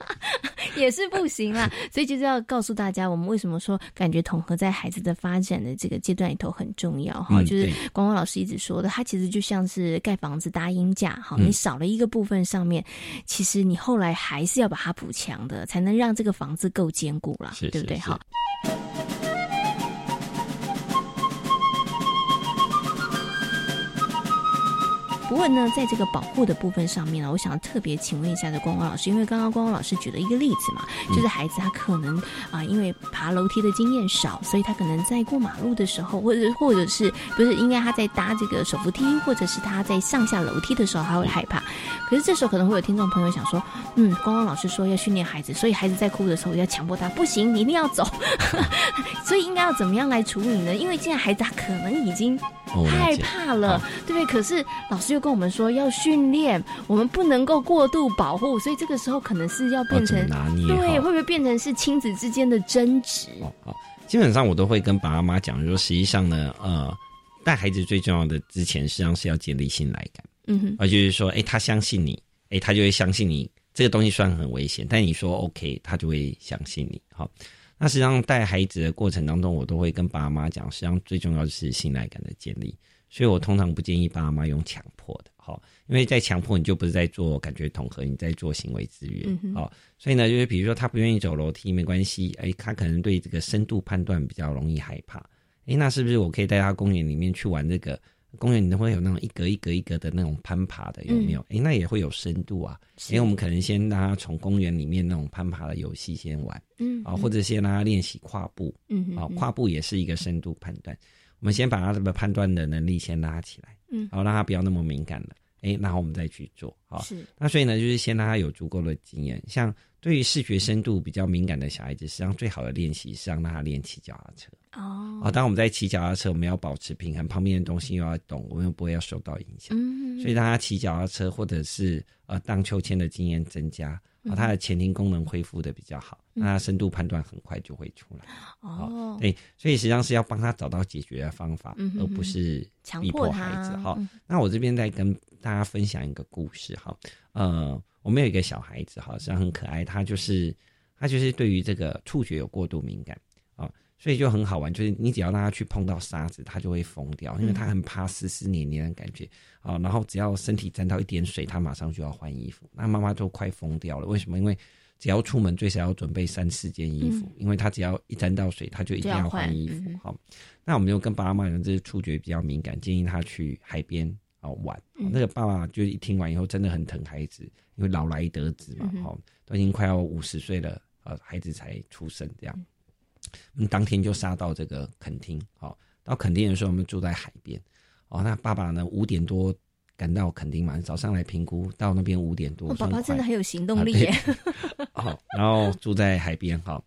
*laughs* 也是不行啦。所以就是要告诉大家，我们为什么说感觉统合在孩子的发展的这个阶段里头很重要哈，嗯就是对光光老师一直说的，它其实就像是盖房子搭鹰架哈，嗯你少了一个部分上面，其实你后来还是要把它补强的，才能让这个房子够坚固啦，是对不对？是好。不过呢，在这个保护的部分上面呢，我想特别请问一下的光光老师，因为刚刚光光老师举了一个例子嘛，就是孩子他可能啊、因为爬楼梯的经验少，所以他可能在过马路的时候，或者或者是不是应该他在搭这个手扶梯，或者是他在上下楼梯的时候，他会害怕。可是这时候可能会有听众朋友想说，嗯，光光老师说要训练孩子，所以孩子在哭的时候要强迫他，不行，你一定要走。*laughs* 所以应该要怎么样来处理呢？因为现在孩子他可能已经害怕了，好对不对？可是老师又跟我们说要训练，我们不能够过度保护，所以这个时候可能是要变成么拿捏对，好会不会变成是亲子之间的争执？好，基本上我都会跟爸爸妈妈讲，就是说实际上呢，呃，带孩子最重要的之前，实际上是要建立信赖感，嗯哼，而就是说，哎，他相信你，哎，他就会相信你。这个东西虽然很危险，但你说 OK，他就会相信你。好，那实际上带孩子的过程当中，我都会跟爸妈讲，实际上最重要就是信赖感的建立。所以我通常不建议爸妈用强迫的，好，因为在强迫你就不是在做感觉统合，你在做行为制约嗯，哼好，所以呢，就是比如说他不愿意走楼梯没关系，哎，他可能对这个深度判断比较容易害怕，哎，那是不是我可以带他公园里面去玩这个？公园里面会有那种一格一格一格的那种攀爬的，有没有？哎、那也会有深度啊。因为我们可能先让他从公园里面那种攀爬的游戏先玩，嗯啊，或者先让他练习跨步，嗯啊，跨步也是一个深度判断。我们先把他的判断的能力先拉起来，嗯好，让他不要那么敏感了。哎，然后我们再去做，好。是那所以呢，就是先让他有足够的经验。像对于视觉深度比较敏感的小孩子，实际上最好的练习是让他练骑脚踏车。哦啊，当我们在骑脚踏车，我们要保持平衡，旁边的东西又要动，我们又不会要受到影响。嗯所以让他骑脚踏车或者是呃荡秋千的经验增加，嗯啊，他的前庭功能恢复的比较好，嗯那他深度判断很快就会出来。哦，对，所以实际上是要帮他找到解决的方法，而不是逼强迫迫孩子。哈、那我这边再跟大家分享一个故事哈，呃，我们有一个小孩子哈，实际上很可爱，他就是他就是对于这个触觉有过度敏感啊，所以就很好玩，就是你只要让他去碰到沙子，他就会疯掉，因为他很怕湿湿黏黏的感觉。啊，然后只要身体沾到一点水，他马上就要换衣服，那妈妈就快疯掉了，为什么？因为只要出门最少要准备三四件衣服，因为他只要一沾到水，他就一定要换衣服。好、那我们就跟爸爸妈妈讲，这是触觉比较敏感，建议他去海边啊、玩、嗯。那个爸爸就一听完以后，真的很疼孩子，因为老来得子嘛，好、都已经快要五十岁了，呃，孩子才出生这样。我们当天就杀到这个垦丁，好，到垦丁的时候，我们住在海边，哦，那爸爸呢五点多赶到垦丁嘛，早上来评估，到那边五点多，爸爸真的很有行动力耶。好，然后住在海边，好，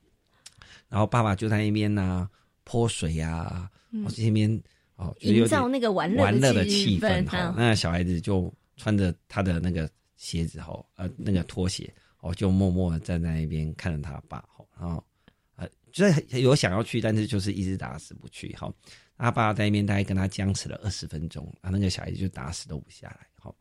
然后爸爸就在那边呢泼水呀，这边哦，营造那个玩乐玩乐的气氛，哈，那小孩子就穿着他的那个鞋子，哈，呃，那个拖鞋，哦，就默默的站在那边看着他爸，哈，然后。就是有想要去，但是就是一直打死不去。哈，他爸在那边大概跟他僵持了二十分钟，啊，那个小孩子就打死都不下来。哈，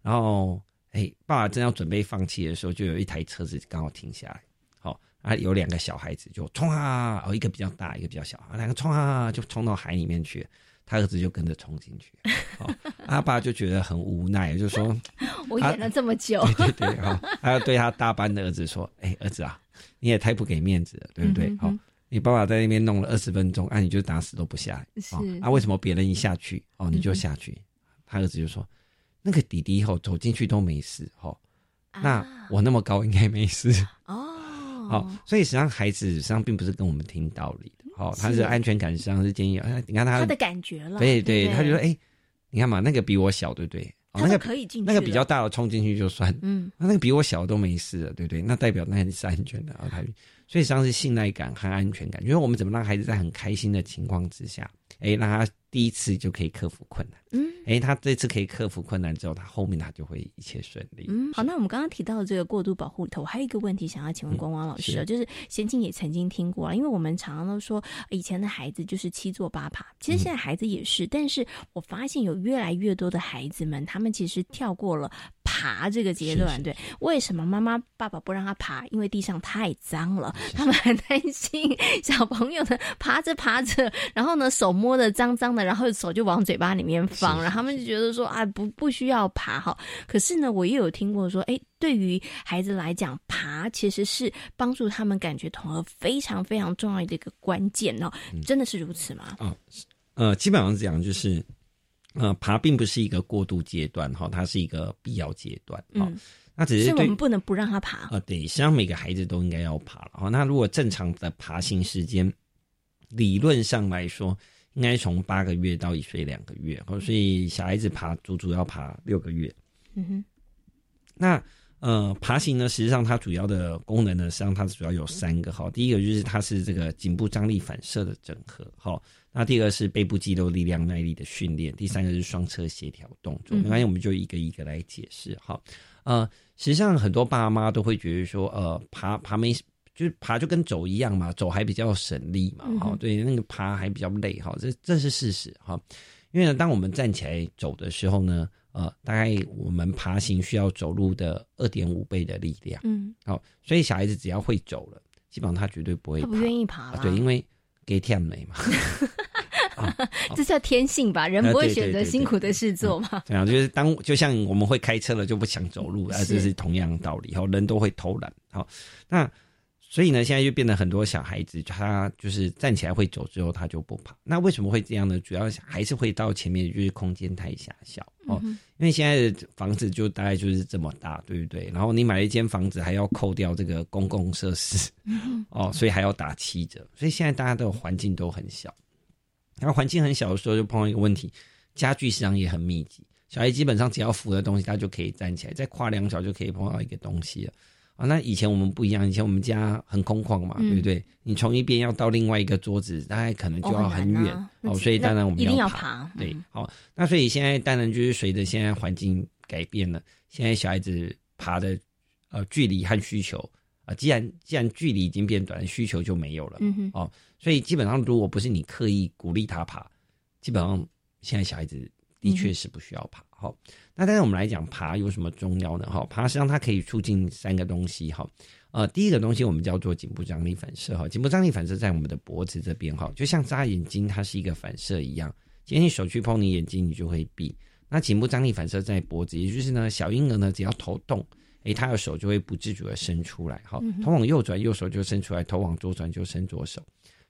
然后哎，爸爸正要准备放弃的时候，就有一台车子刚好停下来。好，啊，有两个小孩子就冲啊，哦，一个比较大，一个比较小，啊两个冲啊，就冲到海里面去。他儿子就跟着冲进去。哦，阿爸就觉得很无奈，就说：*laughs* “我演了这么久。”对对对，哦，他要对他大班的儿子说：“哎，儿子啊。”你也太不给面子了，对不对？好，你爸爸在那边弄了二十分钟，啊，你就打死都不下来。是啊，为什么别人一下去，哦，你就下去？他儿子就说：“那个弟弟后走进去都没事，哦，那我那么高应该没事哦。好，所以实际上孩子实际上并不是跟我们听道理的，哦，他是安全感实际上是建议。哎，你看他他的感觉了，对对，他就说：哎，你看嘛，那个比我小，对不对？那个可以进，那个比较大的冲进去就算，嗯，那那个比我小都没事了，对不对？那代表那是安全的啊，他，所以实际上是信赖感和安全感，因为我们怎么让孩子在很开心的情况之下，哎，让他第一次就可以克服困难，嗯。哎，他这次可以克服困难之后，他后面他就会一切顺利。嗯，好，那我们刚刚提到的这个过度保护里头，还有一个问题想要请问光光老师，就是贤青也曾经听过啊，因为我们常常都说以前的孩子就是七坐八爬，其实现在孩子也是，但是我发现有越来越多的孩子们，他们其实跳过了爬这个阶段。对，为什么妈妈爸爸不让他爬？因为地上太脏了，他们很担心小朋友呢爬着爬着，然后呢手摸的脏脏的，然后手就往嘴巴里面放，然后。他们就觉得说啊，不不需要爬哈。可是呢，我也有听过说，哎，对于孩子来讲，爬其实是帮助他们感觉统合非常非常重要的一个关键哦。真的是如此吗？啊，呃，基本上讲就是，呃，爬并不是一个过渡阶段哈，它是一个必要阶段嗯。那只是我们不能不让他爬啊。对，实际上每个孩子都应该要爬了哈。那如果正常的爬行时间，理论上来说。应该从八个月到一岁两个月，所以小孩子爬足足要爬六个月。嗯哼，那呃，爬行呢，实际上它主要的功能呢，实际上它主要有三个哈。第一个就是它是这个颈部张力反射的整合，好。那第二个是背部肌肉力量耐力的训练，第三个是双侧协调动作。没关系，我们就一个一个来解释哈。呃，实际上很多爸妈都会觉得说，呃，爬爬没。就是爬就跟走一样嘛，走还比较省力嘛，哈，对，那个爬还比较累，哈，这这是事实，哈，因为呢，当我们站起来走的时候呢，呃，大概我们爬行需要走路的二点五倍的力量，嗯，好，所以小孩子只要会走了，基本上他绝对不会，他不愿意爬，对，因为给天美嘛，*laughs* 这叫天性吧，人不会选择辛苦的事做嘛，这样就是当就像我们会开车了就不想走路，啊，这是同样的道理，好，人都会偷懒，好，那。所以呢，现在就变得很多小孩子，他就是站起来会走之后，他就不跑。那为什么会这样呢？主要还是会到前面，就是空间太狭小哦。因为现在的房子就大概就是这么大，对不对？然后你买了一间房子，还要扣掉这个公共设施哦，所以还要打七折。所以现在大家的环境都很小。然后环境很小的时候，就碰到一个问题：家具市场也很密集。小孩基本上只要扶的东西，他就可以站起来，再跨两脚就可以碰到一个东西了。啊，那以前我们不一样，以前我们家很空旷嘛，对不对？你从一边要到另外一个桌子，大概可能就要很远哦，所以当然我们要爬。对，好，那所以现在当然就是随着现在环境改变了，现在小孩子爬的呃距离和需求啊，既然既然距离已经变短，需求就没有了，嗯哦，所以基本上如果不是你刻意鼓励他爬，基本上现在小孩子的确是不需要爬。好，那但是我们来讲爬有什么重要的？哈，爬实际上它可以促进三个东西。哈，呃，第一个东西我们叫做颈部张力反射。哈，颈部张力反射在我们的脖子这边。哈，就像眨眼睛，它是一个反射一样。今天你手去碰你眼睛，你就会闭。那颈部张力反射在脖子，也就是呢，小婴儿呢只要头动，诶，他的手就会不自主的伸出来。哈，头往右转，右手就伸出来；头往左转，就伸左手。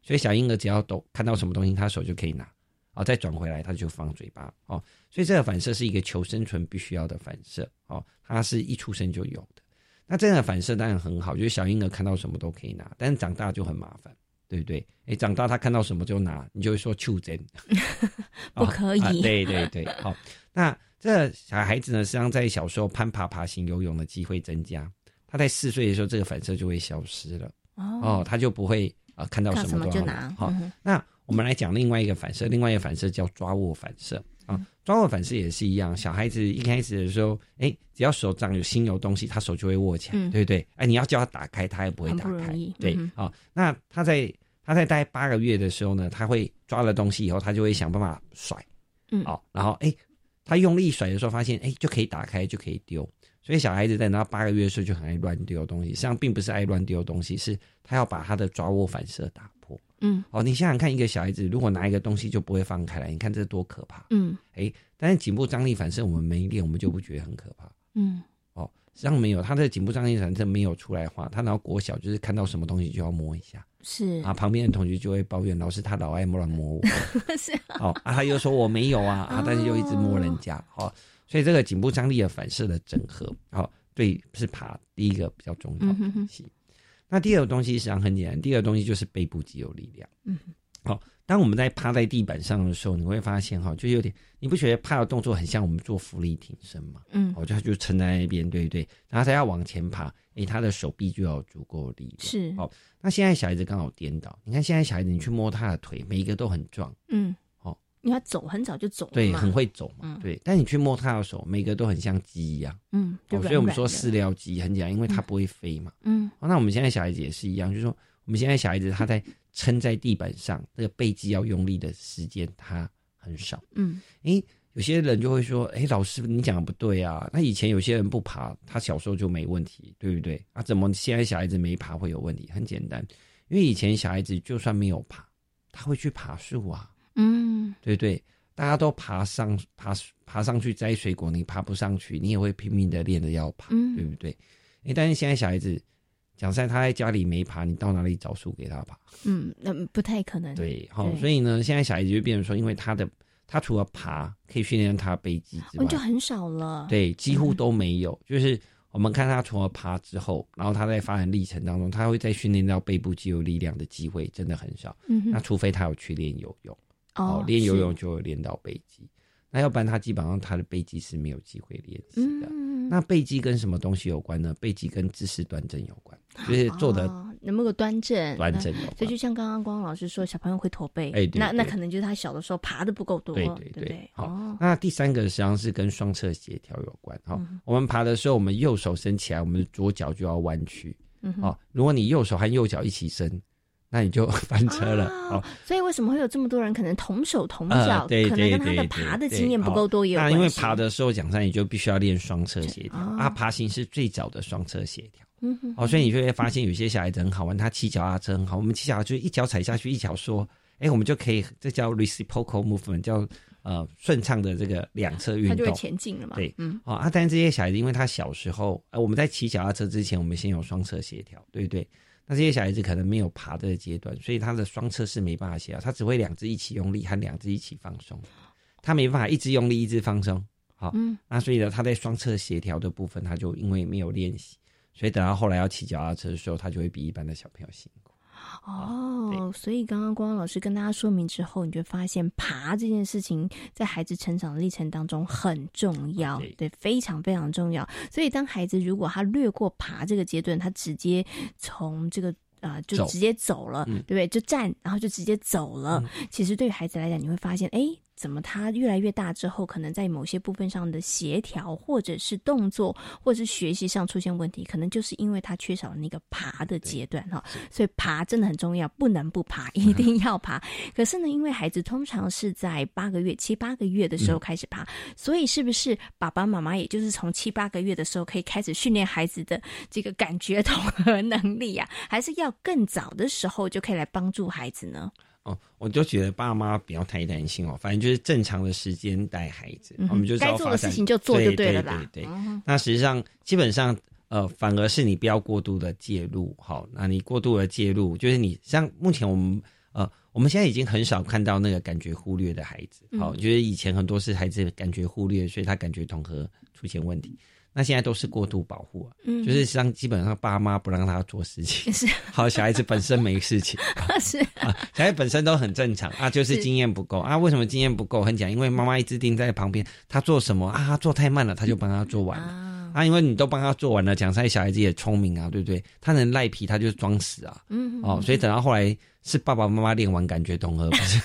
所以小婴儿只要抖，看到什么东西，他手就可以拿。哦，再转回来，他就放嘴巴。哦，所以这个反射是一个求生存必须要的反射。哦，它是一出生就有的。那这样的反射当然很好，就是小婴儿看到什么都可以拿，但是长大就很麻烦，对不对？哎，长大他看到什么就拿，你就会说求真，*laughs* 不可以。对对对，好。那这小孩子呢，实际上在小时候攀爬、爬行、游泳的机会增加，他在四岁的时候，这个反射就会消失了。哦，他就不会啊看到什么就拿。好，那我们来讲另外一个反射，另外一个反射叫抓握反射。啊，抓握反射也是一样，小孩子一开始的时候，哎，只要手掌有心有东西，他手就会握起来，对不对？哎，你要叫他打开，他也不会打开。对，好，那他在他在待八个月的时候呢，他会抓了东西以后，他就会想办法甩。嗯，好，然后哎，他用力甩的时候，发现哎就可以打开，就可以丢。所以小孩子在他八个月的时候就很爱乱丢东西，实际上并不是爱乱丢东西，是他要把他的抓握反射打。嗯，哦，你想想看，一个小孩子如果拿一个东西就不会放开来，你看这多可怕。嗯，哎，但是颈部张力反射我们没练，我们就不觉得很可怕。嗯，哦，实际上没有，他的颈部张力反射没有出来的话，他然后国小就是看到什么东西就要摸一下，是啊，旁边的同学就会抱怨老师他老爱摸乱摸我，*laughs* 是哦啊，他又说我没有啊啊，但是又一直摸人家，哦，所以这个颈部张力的反射的整合，哦，对，是爬第一个比较重要的东西。那第二个东西实际上很简单，第二个东西就是背部肌肉力量。嗯，好，当我们在趴在地板上的时候，你会发现哈，就有点，你不觉得趴的动作很像我们做浮力挺身吗？嗯，我觉得就撑在那边，对不对？然后他要往前爬，诶，他的手臂就要足够力量。是，好，那现在小孩子刚好颠倒，你看现在小孩子，你去摸他的腿，每一个都很壮。嗯。因为他走很早就走了，对，很会走嘛，对。但你去摸他的手，每个都很像鸡一样，嗯，所以我们说饲料鸡很简单，因为它不会飞嘛，嗯。那我们现在小孩子也是一样，就是说我们现在小孩子他在撑在地板上，那个背肌要用力的时间他很少，嗯。诶，有些人就会说，诶，老师你讲的不对啊，那以前有些人不爬，他小时候就没问题，对不对？啊，怎么现在小孩子没爬会有问题？很简单，因为以前小孩子就算没有爬，他会去爬树啊。嗯，对对，大家都爬上爬爬上去摘水果，你爬不上去，你也会拼命的练着要爬，对不对？哎，但是现在小孩子讲实在，他在家里没爬，你到哪里找树给他爬？嗯，那不太可能。对，好，所以呢，现在小孩子就变成说，因为他的他除了爬可以训练他背肌之外，就很少了。对，几乎都没有。就是我们看他除了爬之后，然后他在发展历程当中，他会在训练到背部肌肉力量的机会真的很少。嗯，那除非他有去练游泳。哦，练游泳就会练到背肌，那要不然他基本上他的背肌是没有机会练习的。那背肌跟什么东西有关呢？背肌跟姿势端正有关，就是做的能不能端正，端正有。所以就像刚刚光老师说，小朋友会驼背，哎，那那可能就是他小的时候爬的不够多，对对对。好，那第三个实际上是跟双侧协调有关。好，我们爬的时候，我们右手伸起来，我们的左脚就要弯曲。嗯，好，如果你右手和右脚一起伸。那你就 *laughs* 翻车了哦。所以为什么会有这么多人可能同手同脚？可能跟他的爬的经验不够多也有那因为爬的时候，讲上你就必须要练双侧协调啊。爬行是最早的双侧协调。嗯哼。哦，所以你就会发现有些小孩子很好玩，他骑脚踏车很好。我们骑脚踏车一脚踩下去，一脚说，哎，我们就可以，这叫 reciprocal movement，叫呃顺畅的这个两侧运动，他就会前进了嘛。对，嗯。哦啊，但是这些小孩子，因为他小时候，呃，我们在骑脚踏车之前，我们先有双侧协调，对不对？那这些小孩子可能没有爬的阶段，所以他的双侧是没办法协调，他只会两只一起用力和两只一起放松，他没办法一只用力一只放松。好，那所以呢，他在双侧协调的部分，他就因为没有练习，所以等到后来要骑脚踏车的时候，他就会比一般的小朋友辛苦。哦，所以刚刚光光老师跟大家说明之后，你就发现爬这件事情在孩子成长的历程当中很重要，对，非常非常重要。所以当孩子如果他略过爬这个阶段，他直接从这个啊就直接走了，对不对？就站，然后就直接走了。其实对于孩子来讲，你会发现，哎。怎么？他越来越大之后，可能在某些部分上的协调，或者是动作，或者是学习上出现问题，可能就是因为他缺少了那个爬的阶段哈。所以爬真的很重要，不能不爬，一 *laughs* 定要爬。可是呢，因为孩子通常是在八个月、七八个月的时候开始爬，所以是不是爸爸妈妈也就是从七八个月的时候可以开始训练孩子的这个感觉统合能力呀？还是要更早的时候就可以来帮助孩子呢？哦，我就觉得爸妈不要太担心哦，反正就是正常的时间带孩子，我们就该做的事情就做就对了吧？对对对。那实际上，基本上，呃，反而是你不要过度的介入，好，那你过度的介入，就是你像目前我们，呃，我们现在已经很少看到那个感觉忽略的孩子，好，就是以前很多是孩子感觉忽略，所以他感觉统合出现问题。那现在都是过度保护啊，嗯就是让基本上爸妈不让他做事情，*laughs* 是 *laughs* 好，小孩子本身没事情，*laughs* 是啊，小孩本身都很正常啊，就是是经验不够啊。为什么经验不够？很讲，因为妈妈一直盯在旁边，他做什么啊？他做太慢了，他就帮他做完了啊，啊。因为你都帮他做完了，讲实在，小孩子也聪明啊，对不对？他能赖皮，他就装死啊。嗯哦，所以等到后来是爸爸妈妈练完感觉统合，不是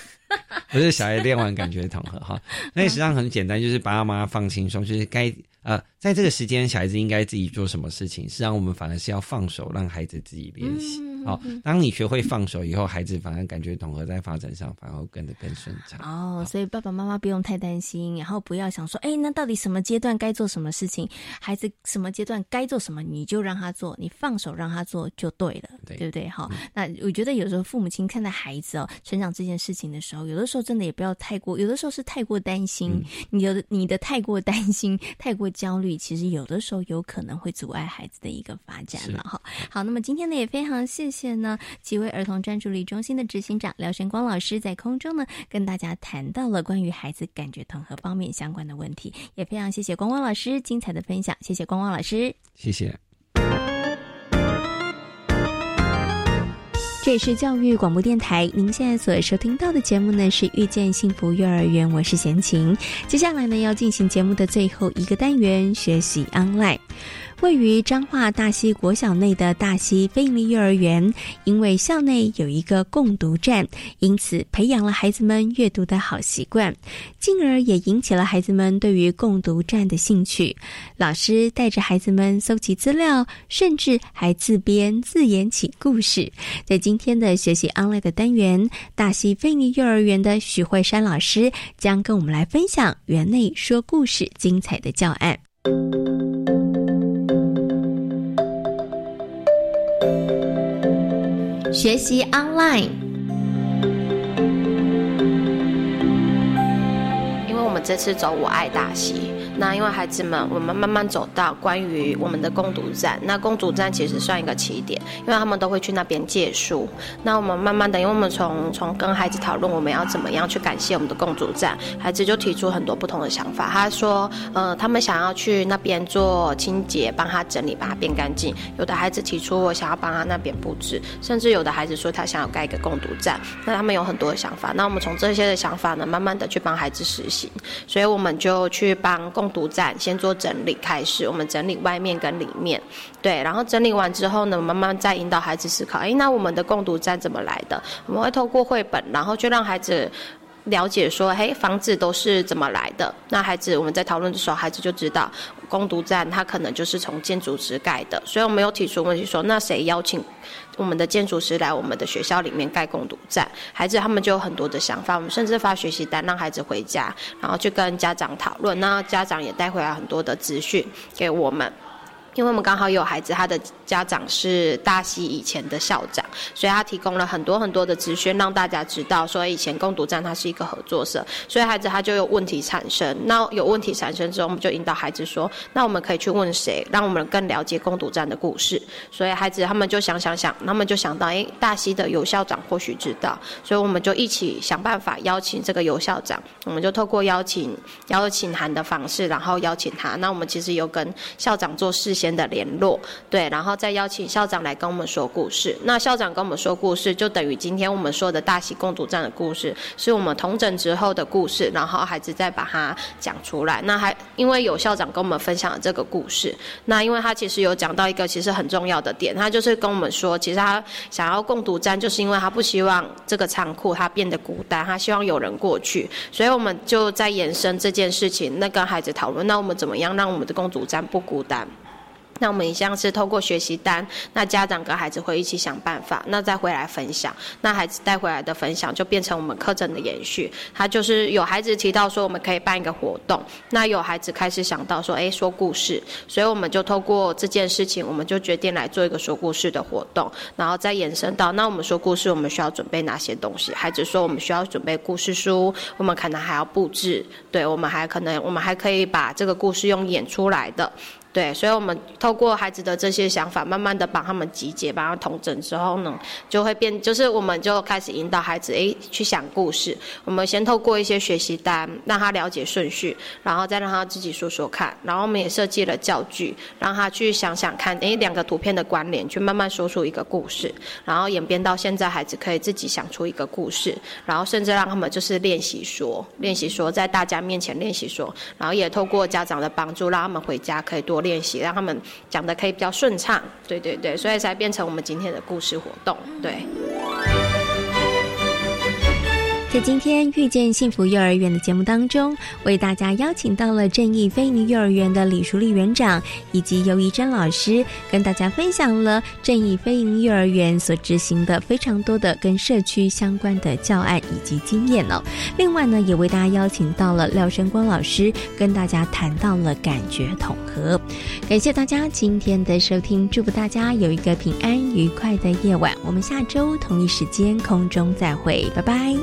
不是小孩练完感觉统合哈。那实际上很简单，就是爸爸妈妈放轻松，就是该呃，在这个时间，小孩子应该自己做什么事情，实际上我们反而是要放手，让孩子自己练习。好、当你学会放手以后，孩子反而感觉统合在发展上反而会跟得更顺畅。哦，所以爸爸妈妈不用太担心，然后不要想说，哎，那到底什么阶段该做什么事情？孩子什么阶段该做什么，你就让他做，你放手让他做就对了，对不对？好、那我觉得有时候父母亲看待孩子哦成长这件事情的时候，有的时候真的也不要太过，有的时候是太过担心，你的你的太过担心、太过焦虑，其实有的时候有可能会阻碍孩子的一个发展了哈。好，那么今天呢，也非常谢谢呢几位儿童专注力中心的执行长廖玄光老师在空中呢跟大家谈到了关于孩子感觉统合方面相关的问题，也非常谢谢光光老师精彩的分享，谢谢光光老师。谢谢。也是教育广播电台，您现在所收听到的节目呢是《遇见幸福幼儿园》，我是贤琴。接下来呢要进行节目的最后一个单元——学习 online。位于彰化大溪国小内的大溪非营利幼儿园，因为校内有一个共读站，因此培养了孩子们阅读的好习惯，进而也引起了孩子们对于共读站的兴趣。老师带着孩子们搜集资料，甚至还自编自演起故事。在今天的学习 online 的单元，大溪非营利幼儿园的许慧珊老师将跟我们来分享园内说故事精彩的教案。学习 online。因为我们这次走我爱大溪，那因为孩子们，我们慢慢走到关于我们的攻读站。那攻读站其实算一个起点，因为他们都会去那边借书。那我们慢慢的，因为我们从从跟孩子讨论我们要怎么样去感谢我们的共读站，孩子就提出很多不同的想法。他说，呃，他们想要去那边做清洁，帮他整理，把它变干净。有的孩子提出我想要帮他那边布置，甚至有的孩子说他想要盖一个共读站。那他们有很多的想法。那我们从这些的想法呢，慢慢的去帮孩子实行。所以我们就去帮共读站先做整理开始，我们整理外面跟里面，对，然后整理完之后呢，慢慢再引导孩子思考，诶，那我们的共读站怎么来的？我们会透过绘本，然后就让孩子。了解说，嘿，房子都是怎么来的？那孩子我们在讨论的时候，孩子就知道，攻读站它可能就是从建筑师盖的。所以我们有提出问题说，那谁邀请我们的建筑师来我们的学校里面盖共读站？孩子他们就有很多的想法，我们甚至发学习单让孩子回家，然后去跟家长讨论。那家长也带回来很多的资讯给我们。因为我们刚好有孩子，他的家长是大溪以前的校长，所以他提供了很多很多的资讯，让大家知道说以前共读站它是一个合作社，所以孩子他就有问题产生。那有问题产生之后，我们就引导孩子说，那我们可以去问谁，让我们更了解共读站的故事。所以孩子他们就想想想，他们就想到，诶，大溪的尤校长或许知道，所以我们就一起想办法邀请这个尤校长，我们就透过邀请邀请函的方式，然后邀请他。那我们其实有跟校长做事先的联络，对，然后再邀请校长来跟我们说故事。那校长跟我们说故事，就等于今天我们说的大喜共读站的故事，是我们同诊之后的故事，然后孩子再把它讲出来。那还因为有校长跟我们分享了这个故事，那因为他其实有讲到一个其实很重要的点，他就是跟我们说，其实他想要共读站，就是因为他不希望这个仓库它变得孤单，他希望有人过去，所以我们就在延伸这件事情，那跟孩子讨论，那我们怎么样让我们的共读站不孤单？那我们一样是透过学习单，那家长跟孩子会一起想办法，那再回来分享。那孩子带回来的分享就变成我们课程的延续。他就是有孩子提到说我们可以办一个活动，那有孩子开始想到说，哎，说故事，所以我们就透过这件事情，我们就决定来做一个说故事的活动，然后再延伸到那我们说故事，我们需要准备哪些东西？孩子说我们需要准备故事书，我们可能还要布置，对我们还可能我们还可以把这个故事用演出来的。对，所以我们透过孩子的这些想法，慢慢的把他们集结，把他统整之后呢，就会变，就是我们就开始引导孩子，诶，去想故事。我们先透过一些学习单，让他了解顺序，然后再让他自己说说看。然后我们也设计了教具，让他去想想看，诶，两个图片的关联，去慢慢说出一个故事。然后演变到现在，孩子可以自己想出一个故事，然后甚至让他们就是练习说，练习说，在大家面前练习说，然后也透过家长的帮助，让他们回家可以多。练习让他们讲的可以比较顺畅，对对对，所以才变成我们今天的故事活动，对。在今天遇见幸福幼儿园的节目当中，为大家邀请到了正义非营幼儿园的李淑丽园长以及尤怡珍老师，跟大家分享了正义非营幼儿园所执行的非常多的跟社区相关的教案以及经验哦。另外呢，也为大家邀请到了廖生光老师，跟大家谈到了感觉统合。感谢大家今天的收听，祝福大家有一个平安愉快的夜晚。我们下周同一时间空中再会，拜拜。